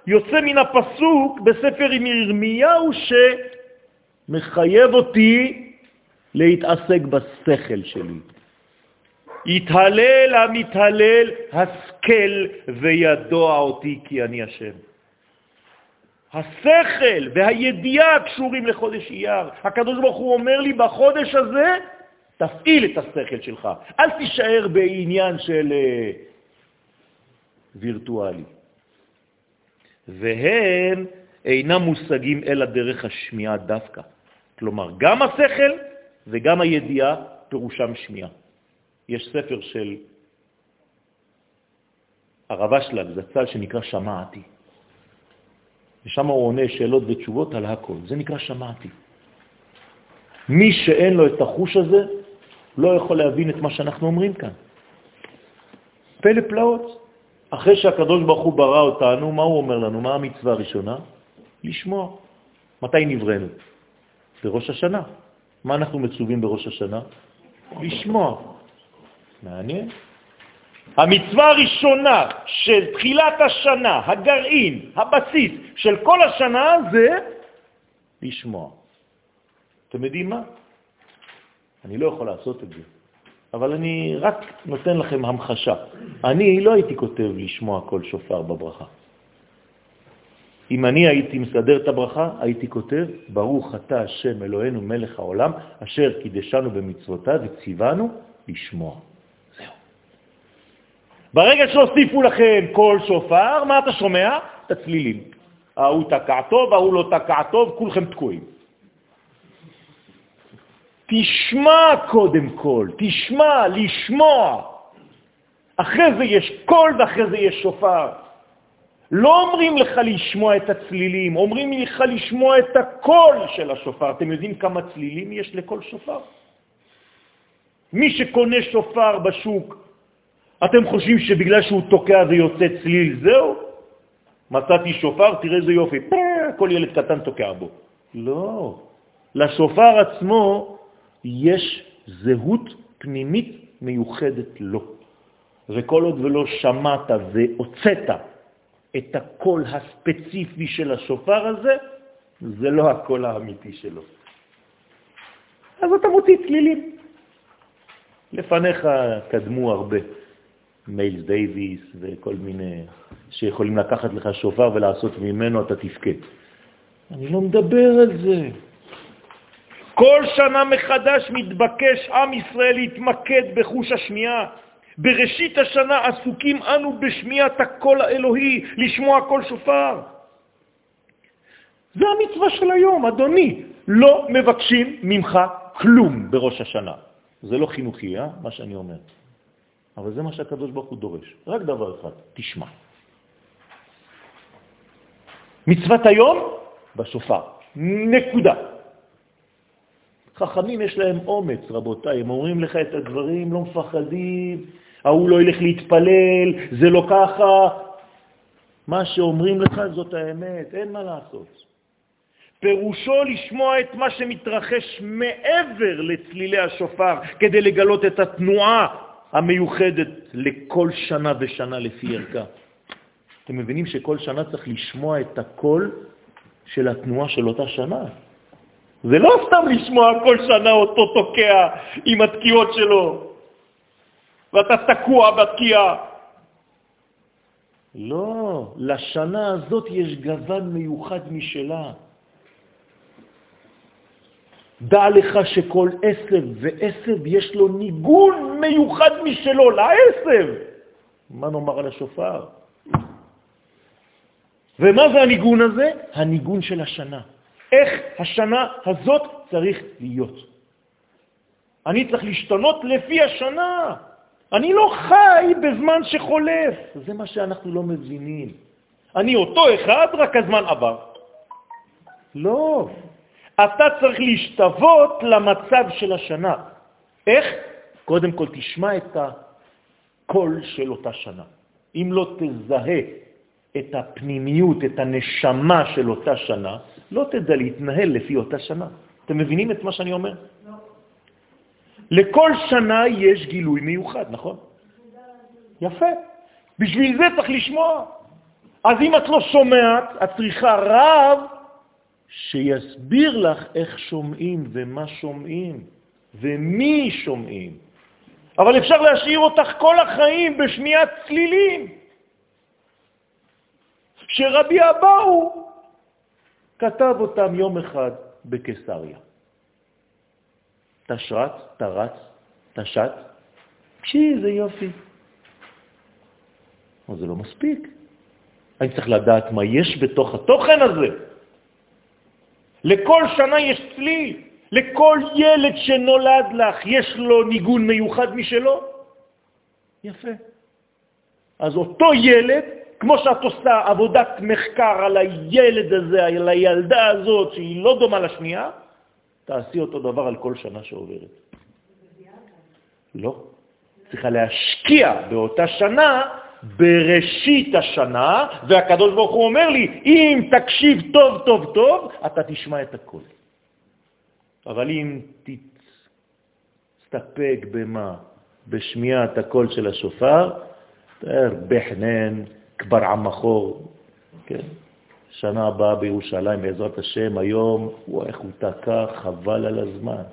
יוצא מן הפסוק בספר עם ירמיהו שמחייב אותי להתעסק בשכל שלי. יתהלל המתהלל, השכל וידוע אותי כי אני השם. השכל והידיעה קשורים לחודש אייר. הקדוש ברוך הוא אומר לי, בחודש הזה תפעיל את השכל שלך. אל תישאר בעניין של אה, וירטואלי. והם אינם מושגים אלא דרך השמיעה דווקא. כלומר, גם השכל וגם הידיעה פירושם שמיעה. יש ספר של הרבה שלג, זצ"ל, שנקרא שמעתי. ושם הוא עונה שאלות ותשובות על הכל. זה נקרא שמעתי. מי שאין לו את החוש הזה, לא יכול להבין את מה שאנחנו אומרים כאן. פלא פלאות. אחרי שהקדוש ברוך הוא ברא אותנו, מה הוא אומר לנו? מה המצווה הראשונה? לשמוע. מתי נבראנו? בראש השנה. מה אנחנו מצווים בראש השנה? לשמוע. מעניין. המצווה הראשונה של תחילת השנה, הגרעין, הבסיס של כל השנה זה לשמוע. אתם יודעים מה? אני לא יכול לעשות את זה, אבל אני רק נותן לכם המחשה. אני לא הייתי כותב לשמוע כל שופר בברכה. אם אני הייתי מסדר את הברכה, הייתי כותב, ברוך אתה השם אלוהינו מלך העולם, אשר קידשנו במצוותיו וציוונו לשמוע. זהו. ברגע שהוסיפו לכם כל שופר, מה אתה שומע? את הצלילים. ההוא תקע טוב, ההוא לא תקע טוב, כולכם תקועים. תשמע קודם כל, תשמע, לשמוע. אחרי זה יש קול ואחרי זה יש שופר. לא אומרים לך לשמוע את הצלילים, אומרים לך לשמוע את הקול של השופר. אתם יודעים כמה צלילים יש לכל שופר? מי שקונה שופר בשוק, אתם חושבים שבגלל שהוא תוקע ויוצא צליל, זהו? מצאתי שופר, תראה איזה יופי, כל ילד קטן תוקע בו. לא. לשופר עצמו יש זהות פנימית מיוחדת לו. וכל עוד ולא שמעת והוצאת את הקול הספציפי של השופר הזה, זה לא הקול האמיתי שלו. אז אתה מוציא צלילים. לפניך קדמו הרבה, מיילס דייוויס וכל מיני שיכולים לקחת לך שופר ולעשות ממנו אתה תפקד. אני לא מדבר על זה. כל שנה מחדש מתבקש עם ישראל להתמקד בחוש השמיעה. בראשית השנה עסוקים אנו בשמיעת הקול האלוהי, לשמוע קול שופר. זה המצווה של היום, אדוני. לא מבקשים ממך כלום בראש השנה. זה לא חינוכי, אה? מה שאני אומר. אבל זה מה שהקדוש ברוך הוא דורש. רק דבר אחד, תשמע. מצוות היום בשופר. נקודה. חכמים יש להם אומץ, רבותיי, הם אומרים לך את הדברים, לא מפחדים, ההוא לא ילך להתפלל, זה לא ככה. מה שאומרים לך זאת האמת, אין מה לעשות. פירושו לשמוע את מה שמתרחש מעבר לצלילי השופר, כדי לגלות את התנועה המיוחדת לכל שנה ושנה לפי ערכה. אתם מבינים שכל שנה צריך לשמוע את הקול של התנועה של אותה שנה. זה לא סתם לשמוע כל שנה אותו תוקע עם התקיעות שלו, ואתה תקוע בתקיעה. לא, לשנה הזאת יש גוון מיוחד משלה. דע לך שכל עשב ועשב יש לו ניגון מיוחד משלו, לעשב. מה נאמר על השופר? ומה זה הניגון הזה? הניגון של השנה. איך השנה הזאת צריך להיות. אני צריך להשתנות לפי השנה. אני לא חי בזמן שחולף. זה מה שאנחנו לא מבינים. אני אותו אחד, רק הזמן עבר. לא. אתה צריך להשתוות למצב של השנה. איך? קודם כל תשמע את הקול של אותה שנה. אם לא תזהה את הפנימיות, את הנשמה של אותה שנה, לא תדע להתנהל לפי אותה שנה. אתם מבינים את מה שאני אומר? לא. לכל שנה יש גילוי מיוחד, נכון? יפה. בשביל זה צריך לשמוע. אז אם את לא שומעת, את צריכה רב שיסביר לך איך שומעים ומה שומעים ומי שומעים. אבל אפשר להשאיר אותך כל החיים בשמיעת צלילים. שרבי אבאו כתב אותם יום אחד בקיסריה. תשרץ, תרץ, תשת, תקשיב, זה יופי. אבל זה לא מספיק. אני צריך לדעת מה יש בתוך התוכן הזה. לכל שנה יש צליל. לכל ילד שנולד לך יש לו ניגון מיוחד משלו. יפה. אז אותו ילד כמו שאת עושה עבודת מחקר על הילד הזה, על הילדה הזאת, שהיא לא דומה לשנייה, תעשי אותו דבר על כל שנה שעוברת. לא. צריכה להשקיע באותה שנה בראשית השנה, והקדוש ברוך הוא אומר לי, אם תקשיב טוב טוב טוב, אתה תשמע את הכל. אבל אם תסתפק במה? בשמיעת הקול של השופר, תאר בחנן, כבר עמחור, כן? שנה הבאה בירושלים, בעזרת השם, היום, וואי, איך הוא תקע, חבל על הזמן.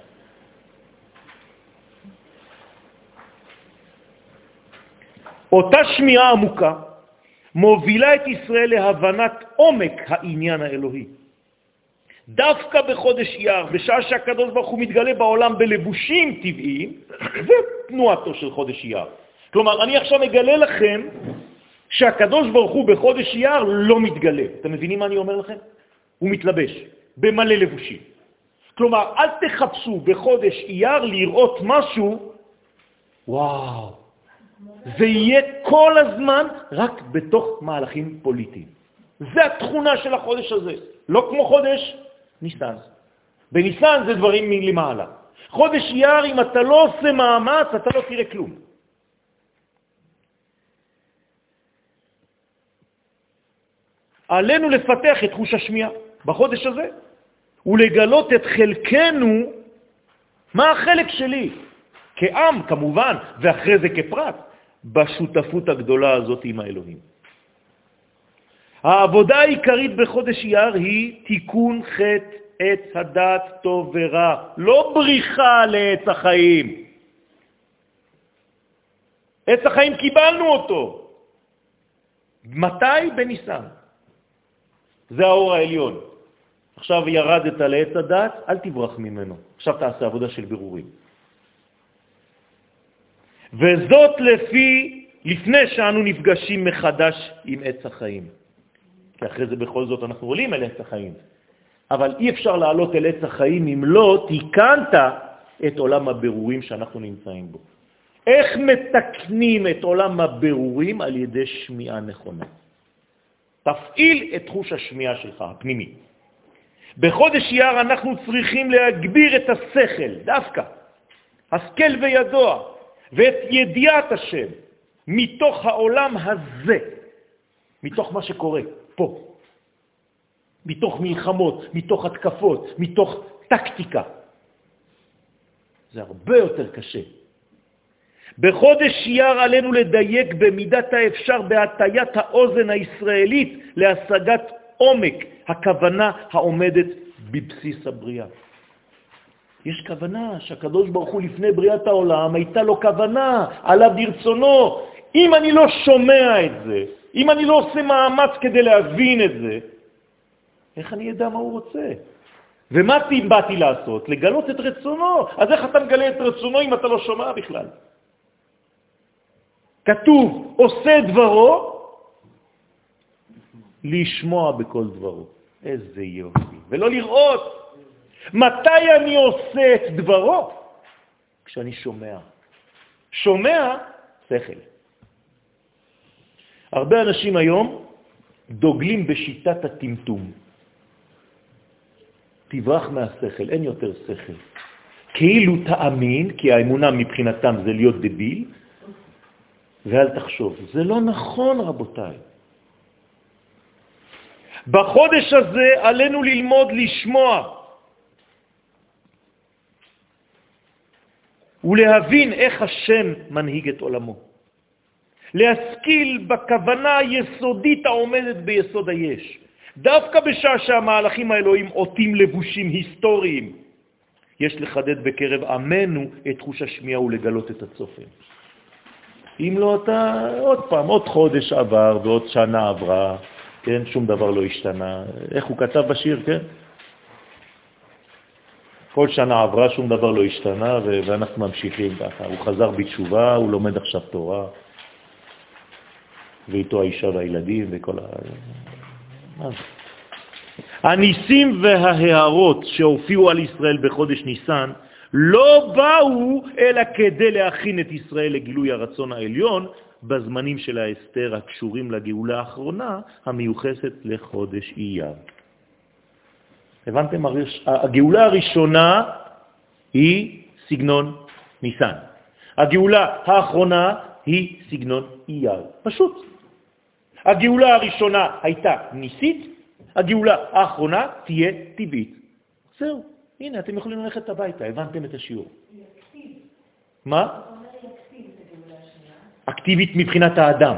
אותה שמיעה עמוקה מובילה את ישראל להבנת עומק העניין האלוהי. דווקא בחודש אייר, בשעה שהקדוש ברוך הוא מתגלה בעולם בלבושים טבעיים, זה תנועתו של חודש אייר. כלומר, אני עכשיו מגלה לכם שהקדוש ברוך הוא בחודש אייר לא מתגלה. אתם מבינים מה אני אומר לכם? הוא מתלבש במלא לבושים. כלומר, אל תחפשו בחודש אייר לראות משהו, וואו, זה יהיה כל הזמן רק בתוך מהלכים פוליטיים. זה התכונה של החודש הזה, לא כמו חודש ניסן. בניסן זה דברים מלמעלה. חודש אייר, אם אתה לא עושה מאמץ, אתה לא תראה כלום. עלינו לפתח את חוש השמיעה בחודש הזה, ולגלות את חלקנו, מה החלק שלי, כעם כמובן, ואחרי זה כפרט, בשותפות הגדולה הזאת עם האלוהים. העבודה העיקרית בחודש אייר היא תיקון חטא עץ הדת טוב ורע, לא בריחה לעץ החיים. עץ החיים קיבלנו אותו. מתי? בניסן. זה האור העליון. עכשיו ירדת לעץ הדת, אל תברח ממנו. עכשיו תעשה עבודה של בירורים. וזאת לפי, לפני שאנו נפגשים מחדש עם עץ החיים. כי אחרי זה בכל זאת אנחנו עולים אל עץ החיים. אבל אי אפשר לעלות אל עץ החיים אם לא תיקנת את עולם הבירורים שאנחנו נמצאים בו. איך מתקנים את עולם הבירורים? על ידי שמיעה נכונה. תפעיל את חוש השמיעה שלך, הפנימי. בחודש אייר אנחנו צריכים להגביר את השכל, דווקא, השכל וידוע, ואת ידיעת השם, מתוך העולם הזה, מתוך מה שקורה פה, מתוך מלחמות, מתוך התקפות, מתוך טקטיקה. זה הרבה יותר קשה. בחודש אייר עלינו לדייק במידת האפשר בהטיית האוזן הישראלית להשגת עומק הכוונה העומדת בבסיס הבריאה. יש כוונה שהקדוש ברוך הוא לפני בריאת העולם הייתה לו כוונה, עליו ברצונו. אם אני לא שומע את זה, אם אני לא עושה מאמץ כדי להבין את זה, איך אני אדע מה הוא רוצה? ומה באתי לעשות? לגלות את רצונו. אז איך אתה מגלה את רצונו אם אתה לא שומע בכלל? כתוב, עושה דברו, לשמוע בכל דברו. איזה יופי. ולא לראות. מתי אני עושה את דברו? כשאני שומע. שומע, שכל. הרבה אנשים היום דוגלים בשיטת הטמטום. תברח מהשכל, אין יותר שכל. כאילו תאמין, כי האמונה מבחינתם זה להיות דביל, ואל תחשוב. זה לא נכון, רבותיי. בחודש הזה עלינו ללמוד לשמוע ולהבין איך השם מנהיג את עולמו. להשכיל בכוונה היסודית העומדת ביסוד היש. דווקא בשעה שהמהלכים האלוהים עוטים לבושים היסטוריים, יש לחדד בקרב עמנו את תחוש השמיעה ולגלות את הצופן. אם לא, אתה עוד פעם, עוד חודש עבר ועוד שנה עברה, כן, שום דבר לא השתנה. איך הוא כתב בשיר, כן? כל שנה עברה, שום דבר לא השתנה, ואנחנו ממשיכים ככה. הוא חזר בתשובה, הוא לומד עכשיו תורה, ואיתו האישה והילדים וכל ה... הניסים וההערות שהופיעו על ישראל בחודש ניסן לא באו אלא כדי להכין את ישראל לגילוי הרצון העליון בזמנים של ההסתר הקשורים לגאולה האחרונה המיוחסת לחודש אייר. הבנתם? הגאולה הראשונה היא סגנון ניסן. הגאולה האחרונה היא סגנון אייר. פשוט. הגאולה הראשונה הייתה ניסית, הגאולה האחרונה תהיה טבעית. זהו, הנה, אתם יכולים ללכת הביתה, הבנתם את השיעור. מה? אקטיבית מבחינת האדם.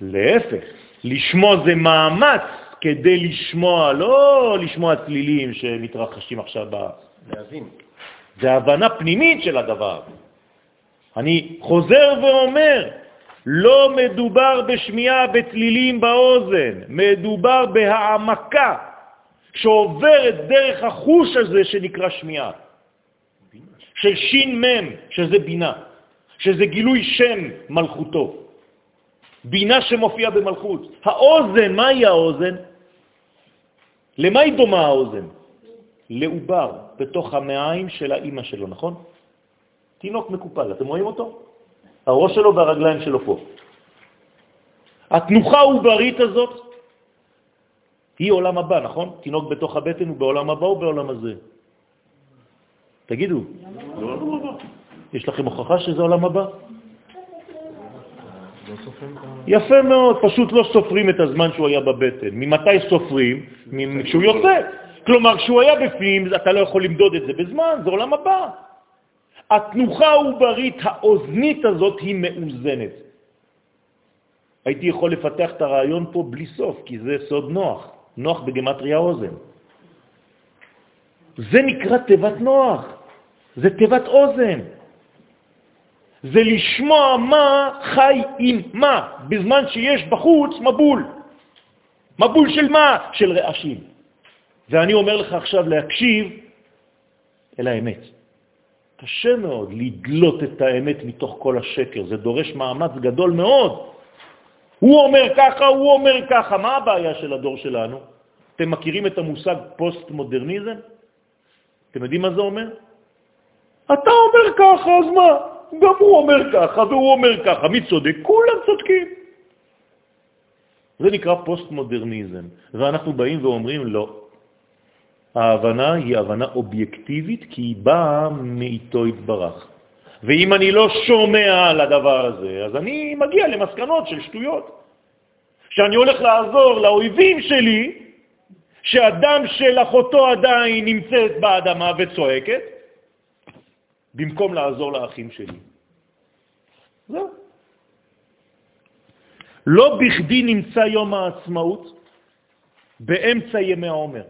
להפך, לשמוע זה מאמץ כדי לשמוע, לא לשמוע צלילים שמתרחשים עכשיו ב... להבין. זה הבנה פנימית של הדבר. אני חוזר ואומר, לא מדובר בשמיעה בצלילים באוזן, מדובר בהעמקה שעוברת דרך החוש הזה שנקרא שמיעה, של מם, שזה בינה, שזה גילוי שם מלכותו, בינה שמופיעה במלכות. האוזן, מהי האוזן? למה היא דומה האוזן? לעובר בתוך המעיים של האימא שלו, נכון? תינוק מקופל, אתם רואים אותו? הראש שלו והרגליים שלו פה. התנוחה העוברית הזאת היא עולם הבא, נכון? תינוק בתוך הבטן הוא בעולם הבא או בעולם הזה? תגידו. יש לכם הוכחה שזה עולם הבא? יפה מאוד, פשוט לא סופרים את הזמן שהוא היה בבטן. ממתי סופרים? כשהוא יוצא. כלומר, כשהוא היה בפנים, אתה לא יכול למדוד את זה בזמן, זה עולם הבא. התנוחה העוברית האוזנית הזאת היא מאוזנת. הייתי יכול לפתח את הרעיון פה בלי סוף, כי זה סוד נוח, נוח בגמטריה אוזן. זה נקרא תיבת נוח, זה תיבת אוזן. זה לשמוע מה חי עם מה, בזמן שיש בחוץ מבול. מבול של מה? של רעשים. ואני אומר לך עכשיו להקשיב אל האמת. קשה מאוד לדלות את האמת מתוך כל השקר, זה דורש מאמץ גדול מאוד. הוא אומר ככה, הוא אומר ככה, מה הבעיה של הדור שלנו? אתם מכירים את המושג פוסט-מודרניזם? אתם יודעים מה זה אומר? אתה אומר ככה, אז מה? גם הוא אומר ככה והוא אומר ככה. מי צודק? כולם צודקים. זה נקרא פוסט-מודרניזם, ואנחנו באים ואומרים לא. ההבנה היא הבנה אובייקטיבית, כי היא באה מאיתו יתברך. ואם אני לא שומע על הדבר הזה, אז אני מגיע למסקנות של שטויות. שאני הולך לעזור לאויבים שלי, שאדם של אחותו עדיין נמצאת באדמה וצועקת, במקום לעזור לאחים שלי. זהו. לא בכדי נמצא יום העצמאות באמצע ימי העומר.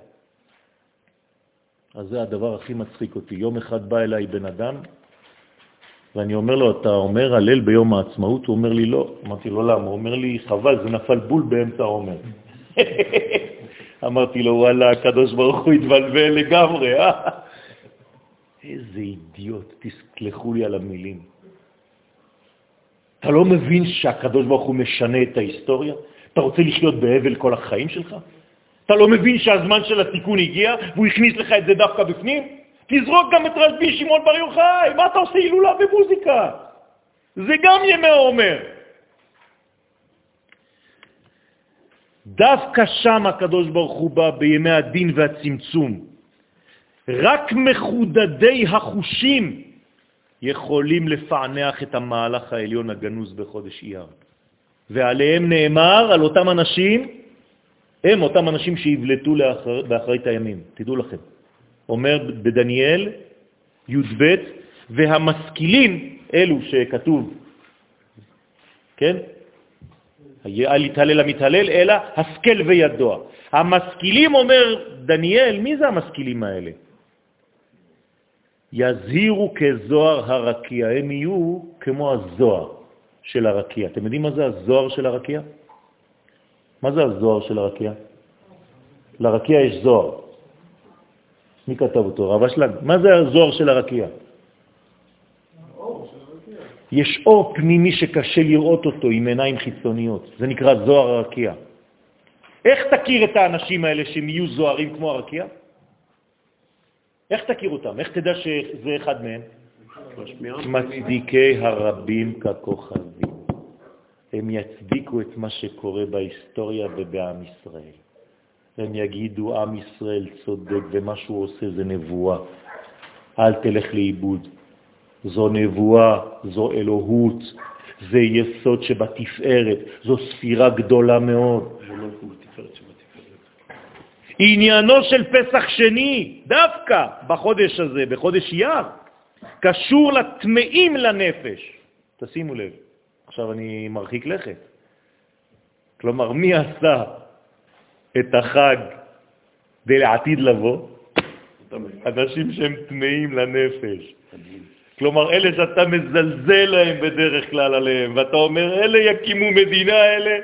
אז זה הדבר הכי מצחיק אותי. יום אחד בא אליי בן אדם, ואני אומר לו, אתה אומר הלל ביום העצמאות? הוא אומר לי, לא. אמרתי לו, למה? הוא אומר לי, חבל, זה נפל בול באמצע העומר. אמרתי לו, וואלה, הקדוש ברוך הוא התבלבל לגמרי, אה? איזה אידיוט, תסלחו לי על המילים. אתה לא מבין שהקדוש ברוך הוא משנה את ההיסטוריה? אתה רוצה לחיות בהבל כל החיים שלך? אתה לא מבין שהזמן של התיקון הגיע והוא הכניס לך את זה דווקא בפנים? תזרוק גם את רשב"י שמעון בר יוחאי, מה אתה עושה הילולה במוזיקה? זה גם ימי העומר. דווקא שם הקדוש ברוך הוא בא בימי הדין והצמצום. רק מחודדי החושים יכולים לפענח את המהלך העליון הגנוז בחודש אייר. ועליהם נאמר, על אותם אנשים, הם אותם אנשים שיבלטו לאחר, באחרית הימים, תדעו לכם. אומר בדניאל י"ב, והמשכילים, אלו שכתוב, כן? אל יתהלל המתהלל, אלא השכל וידוע. המשכילים, אומר דניאל, מי זה המשכילים האלה? יזהירו כזוהר הרקיע, הם יהיו כמו הזוהר של הרקיע. אתם יודעים מה זה הזוהר של הרקיע? מה זה הזוהר של הרקיע? לרקיע יש זוהר. מי כתב אותו? רב אשלג. מה זה הזוהר של הרקיע? יש אור פנימי שקשה לראות אותו עם עיניים חיצוניות. זה נקרא זוהר הרקיע. איך תכיר את האנשים האלה שהם יהיו זוהרים כמו הרקיע? איך תכיר אותם? איך תדע שזה אחד מהם? מצדיקי הרבים ככוכבים. הם יצדיקו את מה שקורה בהיסטוריה ובעם ישראל. הם יגידו, עם ישראל צודק ומה שהוא עושה זה נבואה. אל תלך לאיבוד. זו נבואה, זו אלוהות, זה יסוד שבתפארת, זו ספירה גדולה מאוד. עניינו של פסח שני, דווקא בחודש הזה, בחודש יר, קשור לטמאים לנפש. תשימו לב, עכשיו אני מרחיק לכת. כלומר, מי עשה את החג לעתיד לבוא? אנשים שהם טמאים לנפש. כלומר, אלה שאתה מזלזל להם בדרך כלל עליהם, ואתה אומר, אלה יקימו מדינה, אלה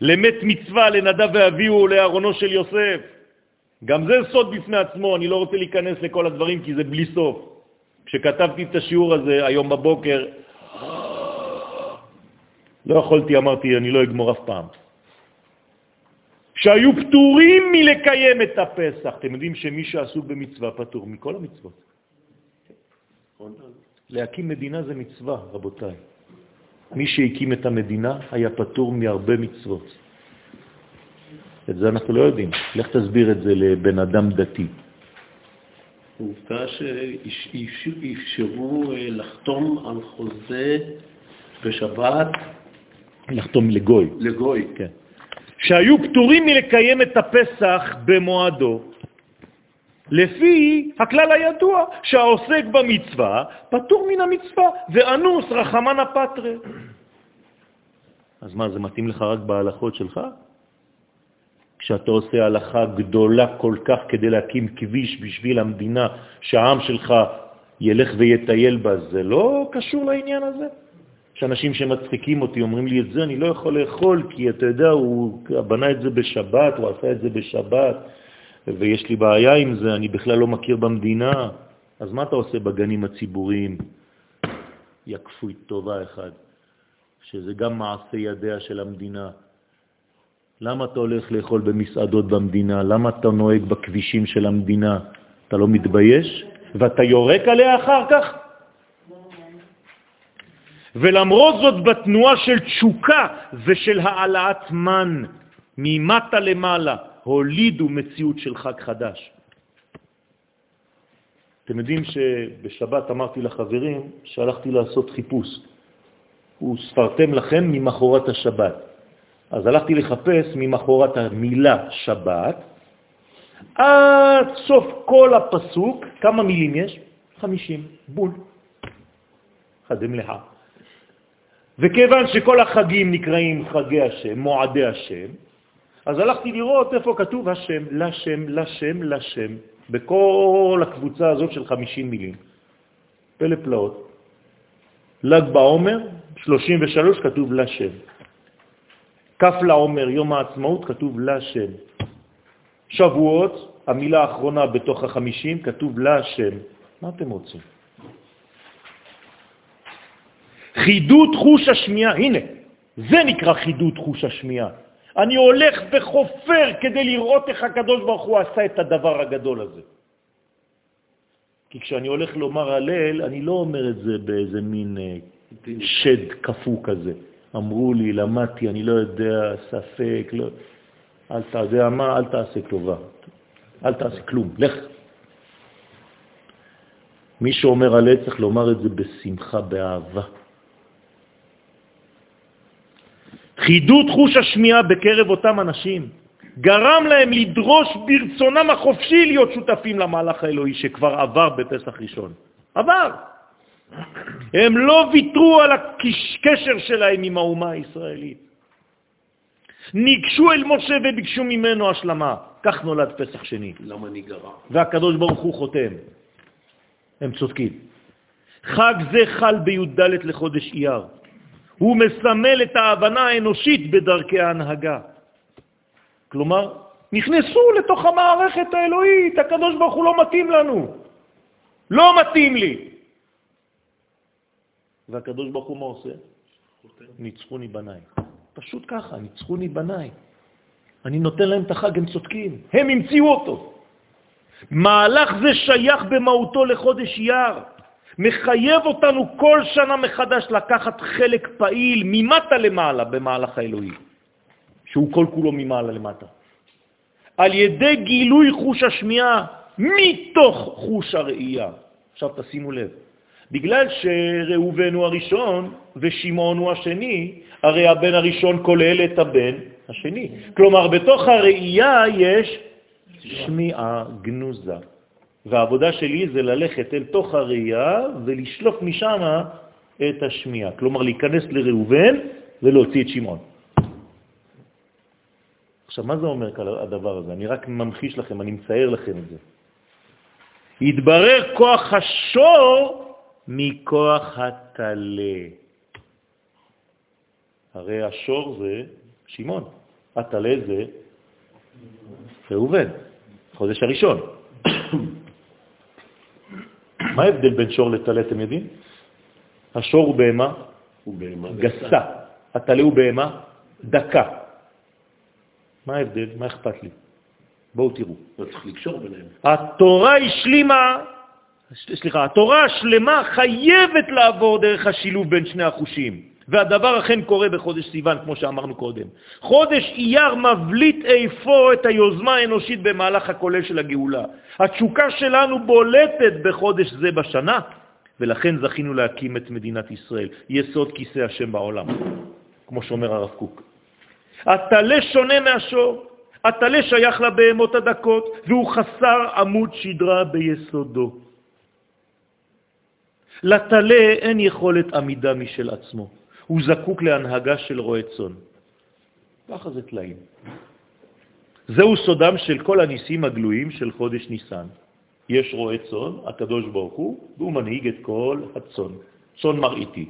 למת מצווה לנדב ואביהו לארונו של יוסף. גם זה סוד בפני עצמו, אני לא רוצה להיכנס לכל הדברים כי זה בלי סוף. כשכתבתי את השיעור הזה היום בבוקר, לא יכולתי, אמרתי, אני לא אגמור אף פעם. שהיו פטורים מלקיים את הפסח. אתם יודעים שמי שעסוק במצווה פטור מכל המצוות. להקים מדינה זה מצווה, רבותיי. מי שהקים את המדינה היה פטור מהרבה מצוות. את זה אנחנו לא יודעים. לך תסביר את זה לבן אדם דתי. עובדה שאפשרו אה, לחתום על חוזה בשבת. לחתום לגוי. לגוי. כן. שהיו פטורים מלקיים את הפסח במועדו, לפי הכלל הידוע שהעוסק במצווה פטור מן המצווה, ואנוס רחמן הפטרה. אז מה, זה מתאים לך רק בהלכות שלך? כשאתה עושה הלכה גדולה כל כך כדי להקים כביש בשביל המדינה, שהעם שלך ילך ויטייל בה, זה לא קשור לעניין הזה? שאנשים שמצחיקים אותי אומרים לי את זה, אני לא יכול לאכול, כי אתה יודע, הוא בנה את זה בשבת, הוא עשה את זה בשבת, ויש לי בעיה עם זה, אני בכלל לא מכיר במדינה. אז מה אתה עושה בגנים הציבוריים? יקפוי טובה אחד, שזה גם מעשה ידיה של המדינה. למה אתה הולך לאכול במסעדות במדינה? למה אתה נוהג בכבישים של המדינה? אתה לא מתבייש? ואתה יורק עליה אחר כך? ולמרות זאת בתנועה של תשוקה ושל העלאת מן ממטה למעלה, הולידו מציאות של חג חדש. אתם יודעים שבשבת אמרתי לחברים שהלכתי לעשות חיפוש. הוא ספרתם לכם ממחורת השבת. אז הלכתי לחפש ממחורת המילה שבת, עד סוף כל הפסוק, כמה מילים יש? 50, בול. חדי מלאכה. וכיוון שכל החגים נקראים חגי השם, מועדי השם, אז הלכתי לראות איפה כתוב השם, לשם, לשם, לשם, בכל הקבוצה הזאת של 50 מילים. פלא פלאות. ל"ג בעומר, 33 כתוב לשם. כף לעומר, יום העצמאות, כתוב לשם. שבועות, המילה האחרונה בתוך החמישים, כתוב לשם. מה אתם רוצים? חידוד חוש השמיעה, הנה, זה נקרא חידוד חוש השמיעה. אני הולך וחופר כדי לראות איך הקדוש ברוך הוא עשה את הדבר הגדול הזה. כי כשאני הולך לומר הלל, אני לא אומר את זה באיזה מין אה, שד כפו כזה. אמרו לי, למדתי, אני לא יודע, ספק, לא... אל תעשה מה, אל תעשה טובה. אל תעשה כלום, לך. מי שאומר הלל צריך לומר את זה בשמחה, באהבה. חידוד חוש השמיעה בקרב אותם אנשים גרם להם לדרוש ברצונם החופשי להיות שותפים למהלך האלוהי שכבר עבר בפסח ראשון. עבר. הם לא ויתרו על הקשר שלהם עם האומה הישראלית. ניגשו אל משה וביקשו ממנו השלמה. כך נולד פסח שני. למה ניגרע? והקדוש ברוך הוא חותם. הם צודקים. חג זה חל בי"ד לחודש אייר. הוא מסמל את ההבנה האנושית בדרכי ההנהגה. כלומר, נכנסו לתוך המערכת האלוהית, הקדוש ברוך הוא לא מתאים לנו. לא מתאים לי. והקדוש ברוך הוא מה עושה? ניצחוני בניי. פשוט ככה, ניצחוני בניי. אני נותן להם את החג, הם צודקים, הם המציאו אותו. מהלך זה שייך במהותו לחודש אייר, מחייב אותנו כל שנה מחדש לקחת חלק פעיל ממטה למעלה במהלך האלוהי, שהוא כל כולו ממעלה למטה. על ידי גילוי חוש השמיעה מתוך חוש הראייה. עכשיו תשימו לב, בגלל שראובן הוא הראשון ושמעון הוא השני, הרי הבן הראשון כולל את הבן השני. כלומר, בתוך הראייה יש שמיעה גנוזה. והעבודה שלי זה ללכת אל תוך הראייה ולשלוף משם את השמיעה. כלומר, להיכנס לראובן ולהוציא את שמעון. עכשיו, מה זה אומר הדבר הזה? אני רק ממחיש לכם, אני מצייר לכם את זה. התברר כוח השור מכוח הטלה. הרי השור זה שמעון, הטלה זה ראובן, חודש הראשון. מה ההבדל בין שור לטלה, אתם יודעים? השור הוא בהמה, גסה, הטלה הוא בהמה דקה. מה ההבדל? מה אכפת לי? בואו תראו. לא צריך לקשור ביניהם. התורה השלימה, סליחה, התורה השלמה חייבת לעבור דרך השילוב בין שני החושים. והדבר אכן קורה בחודש סיוון, כמו שאמרנו קודם. חודש אייר מבליט איפה את היוזמה האנושית במהלך הכולל של הגאולה. התשוקה שלנו בולטת בחודש זה בשנה, ולכן זכינו להקים את מדינת ישראל, יסוד כיסא השם בעולם, כמו שאומר הרב קוק. הטלה שונה מהשור, הטלה שייך לבהמות הדקות, והוא חסר עמוד שדרה ביסודו. לטלה אין יכולת עמידה משל עצמו. הוא זקוק להנהגה של רועה צאן. ככה זה תלאים. זהו סודם של כל הניסים הגלויים של חודש ניסן. יש רועה צאן, הקדוש ברוך הוא, והוא מנהיג את כל הצאן, צאן מראיתי.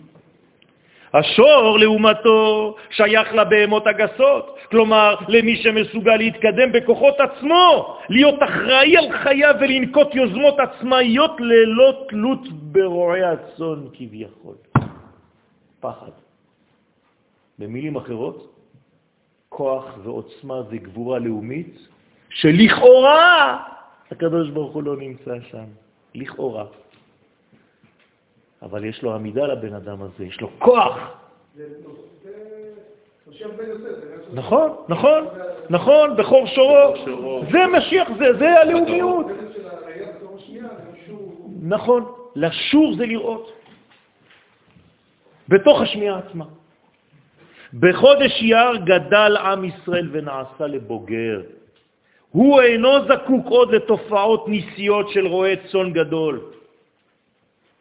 השור, לעומתו, שייך לבהמות הגסות, כלומר, למי שמסוגל להתקדם בכוחות עצמו, להיות אחראי על חייו ולנקוט יוזמות עצמאיות ללא תלות ברועי הצאן כביכול. פחד. במילים אחרות, כוח ועוצמה וגבורה לאומית, שלכאורה הקדוש ברוך הוא לא נמצא שם, לכאורה. אבל יש לו עמידה לבן אדם הזה, יש לו כוח. נכון, נכון, נכון, בכור שורו. זה משיח, זה הלאומיות. נכון, לשור זה לראות. בתוך השמיעה עצמה. בחודש יר גדל עם ישראל ונעשה לבוגר. הוא אינו זקוק עוד לתופעות ניסיות של רועה צאן גדול,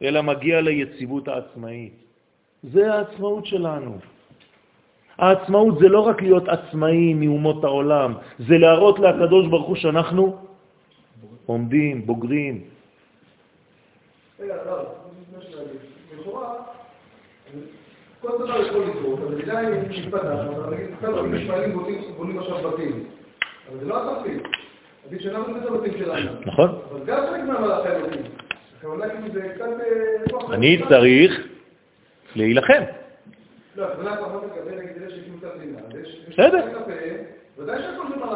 אלא מגיע ליציבות העצמאית. זה העצמאות שלנו. העצמאות זה לא רק להיות עצמאי מאומות העולם, זה להראות לקדוש ברוך הוא שאנחנו עומדים, בוגרים. כל דבר יכול לקרות, אבל עדיין מתפתח, אבל נגיד, משפעים בונים עכשיו בתים, אבל זה לא התפקיד. עדיף שאנחנו נבנה את הבתים שלנו. נכון. אבל גם חלק מהמהלך האלוקים. הכוונה כאילו זה קצת... אה, אני צריך להילחם. לא, הכוונה פחות לגבי נגיד אלה שהקימו את המדינה. בסדר. זה.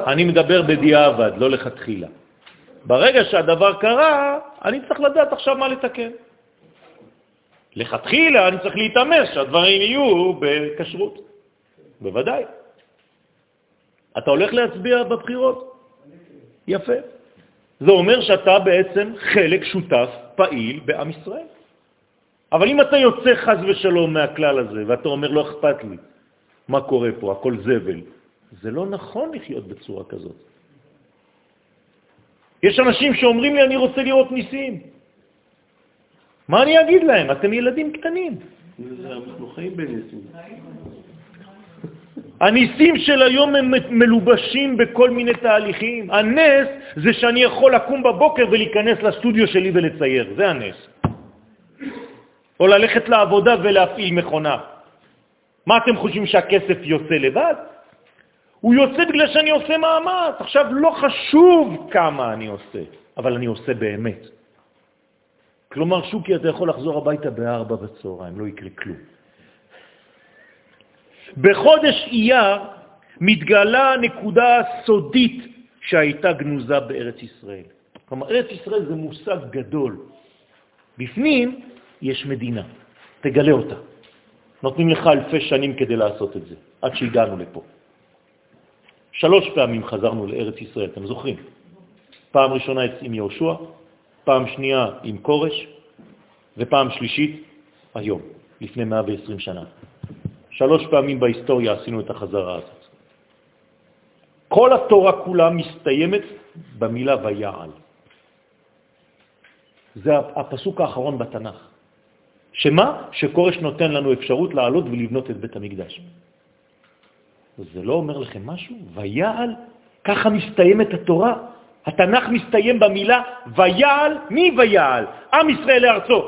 אני מדבר בדיעבד, לא לכתחילה. ברגע שהדבר קרה, אני צריך לדעת עכשיו מה לתקן. לכתחילה אני צריך להתאמץ שהדברים יהיו בכשרות. בוודאי. אתה הולך להצביע בבחירות? יפה. זה אומר שאתה בעצם חלק שותף פעיל בעם ישראל. אבל אם אתה יוצא חז ושלום מהכלל הזה, ואתה אומר, לא אכפת לי מה קורה פה, הכל זבל, זה לא נכון לחיות בצורה כזאת. יש אנשים שאומרים לי, אני רוצה לראות ניסים. מה אני אגיד להם? אתם ילדים קטנים. הניסים של היום הם מלובשים בכל מיני תהליכים. הנס זה שאני יכול לקום בבוקר ולהיכנס לסטודיו שלי ולצייר, זה הנס. או ללכת לעבודה ולהפעיל מכונה. מה אתם חושבים שהכסף יוצא לבד? הוא יוצא בגלל שאני עושה מאמץ. עכשיו, לא חשוב כמה אני עושה, אבל אני עושה באמת. כלומר, שוקי, אתה יכול לחזור הביתה בארבע בצהריים, לא יקרה כלום. בחודש אייר מתגלה נקודה סודית שהייתה גנוזה בארץ ישראל. כלומר, ארץ ישראל זה מושג גדול. בפנים יש מדינה, תגלה אותה. נותנים לך אלפי שנים כדי לעשות את זה, עד שהגענו לפה. שלוש פעמים חזרנו לארץ ישראל, אתם זוכרים? פעם ראשונה עם יהושע, פעם שנייה עם קורש, ופעם שלישית היום, לפני 120 שנה. שלוש פעמים בהיסטוריה עשינו את החזרה הזאת. כל התורה כולה מסתיימת במילה ויעל. זה הפסוק האחרון בתנ"ך. שמה? שקורש נותן לנו אפשרות לעלות ולבנות את בית המקדש. זה לא אומר לכם משהו? ויעל, ככה מסתיימת התורה. התנ"ך מסתיים במילה ויעל, מי ויעל? עם ישראל לארצו.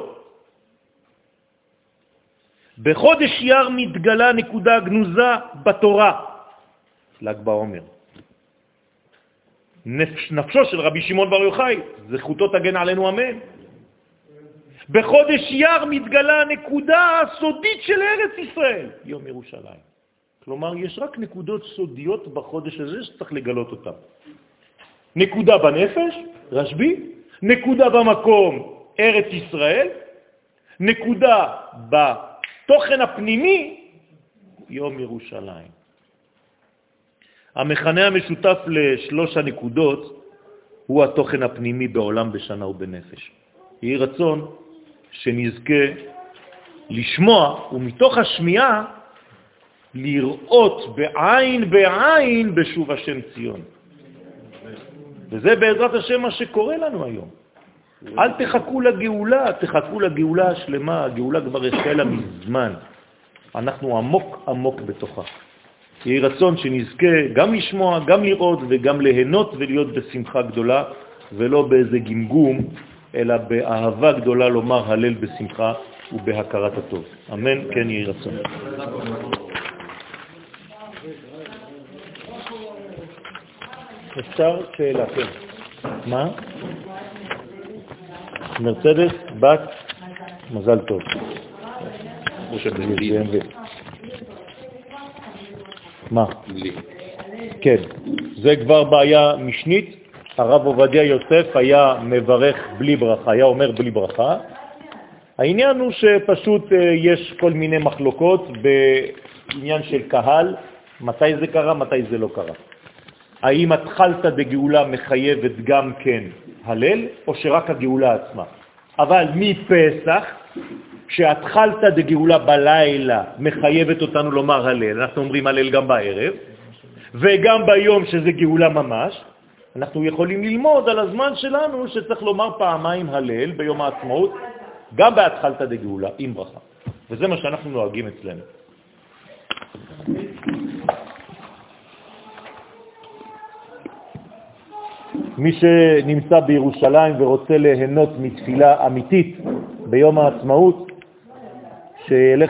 בחודש יר מתגלה נקודה גנוזה בתורה, ל"ג בעומר. נפש, נפשו של רבי שמעון בר יוחאי, זכותו תגן עלינו אמן. בחודש יר מתגלה הנקודה הסודית של ארץ ישראל, יום ירושלים. כלומר, יש רק נקודות סודיות בחודש הזה שצריך לגלות אותן. נקודה בנפש, רשב"י, נקודה במקום, ארץ ישראל, נקודה בתוכן הפנימי, יום ירושלים. המכנה המשותף לשלוש הנקודות הוא התוכן הפנימי בעולם בשנה ובנפש. יהי רצון שנזכה לשמוע, ומתוך השמיעה לראות בעין בעין בשוב השם ציון. וזה בעזרת השם מה שקורה לנו היום. אל תחכו לגאולה, תחכו לגאולה השלמה, הגאולה כבר החלה מזמן. אנחנו עמוק עמוק בתוכה. יהי רצון שנזכה גם לשמוע, גם לראות וגם ליהנות ולהיות בשמחה גדולה, ולא באיזה גמגום, אלא באהבה גדולה לומר הלל בשמחה ובהכרת הטוב. אמן, כן יהי רצון. אפשר שאלה, כן. מה? מרצדס, בת, מזל טוב. מה? כן, זה כבר בעיה משנית. הרב עובדיה יוסף היה מברך בלי ברכה, היה אומר בלי ברכה. העניין הוא שפשוט אה, יש כל מיני מחלוקות בעניין של קהל, מתי זה קרה, מתי זה לא קרה. האם התחלת דגאולה מחייבת גם כן הלל, או שרק הגאולה עצמה? אבל מפסח, שהתחלתא דגאולה בלילה מחייבת אותנו לומר הלל, אנחנו אומרים הלל גם בערב, וגם ביום שזה גאולה ממש, אנחנו יכולים ללמוד על הזמן שלנו שצריך לומר פעמיים הלל ביום העצמאות, גם בהתחלת דגאולה, עם ברכה. וזה מה שאנחנו נוהגים אצלנו. מי שנמצא בירושלים ורוצה ליהנות מתפילה אמיתית ביום העצמאות, שילך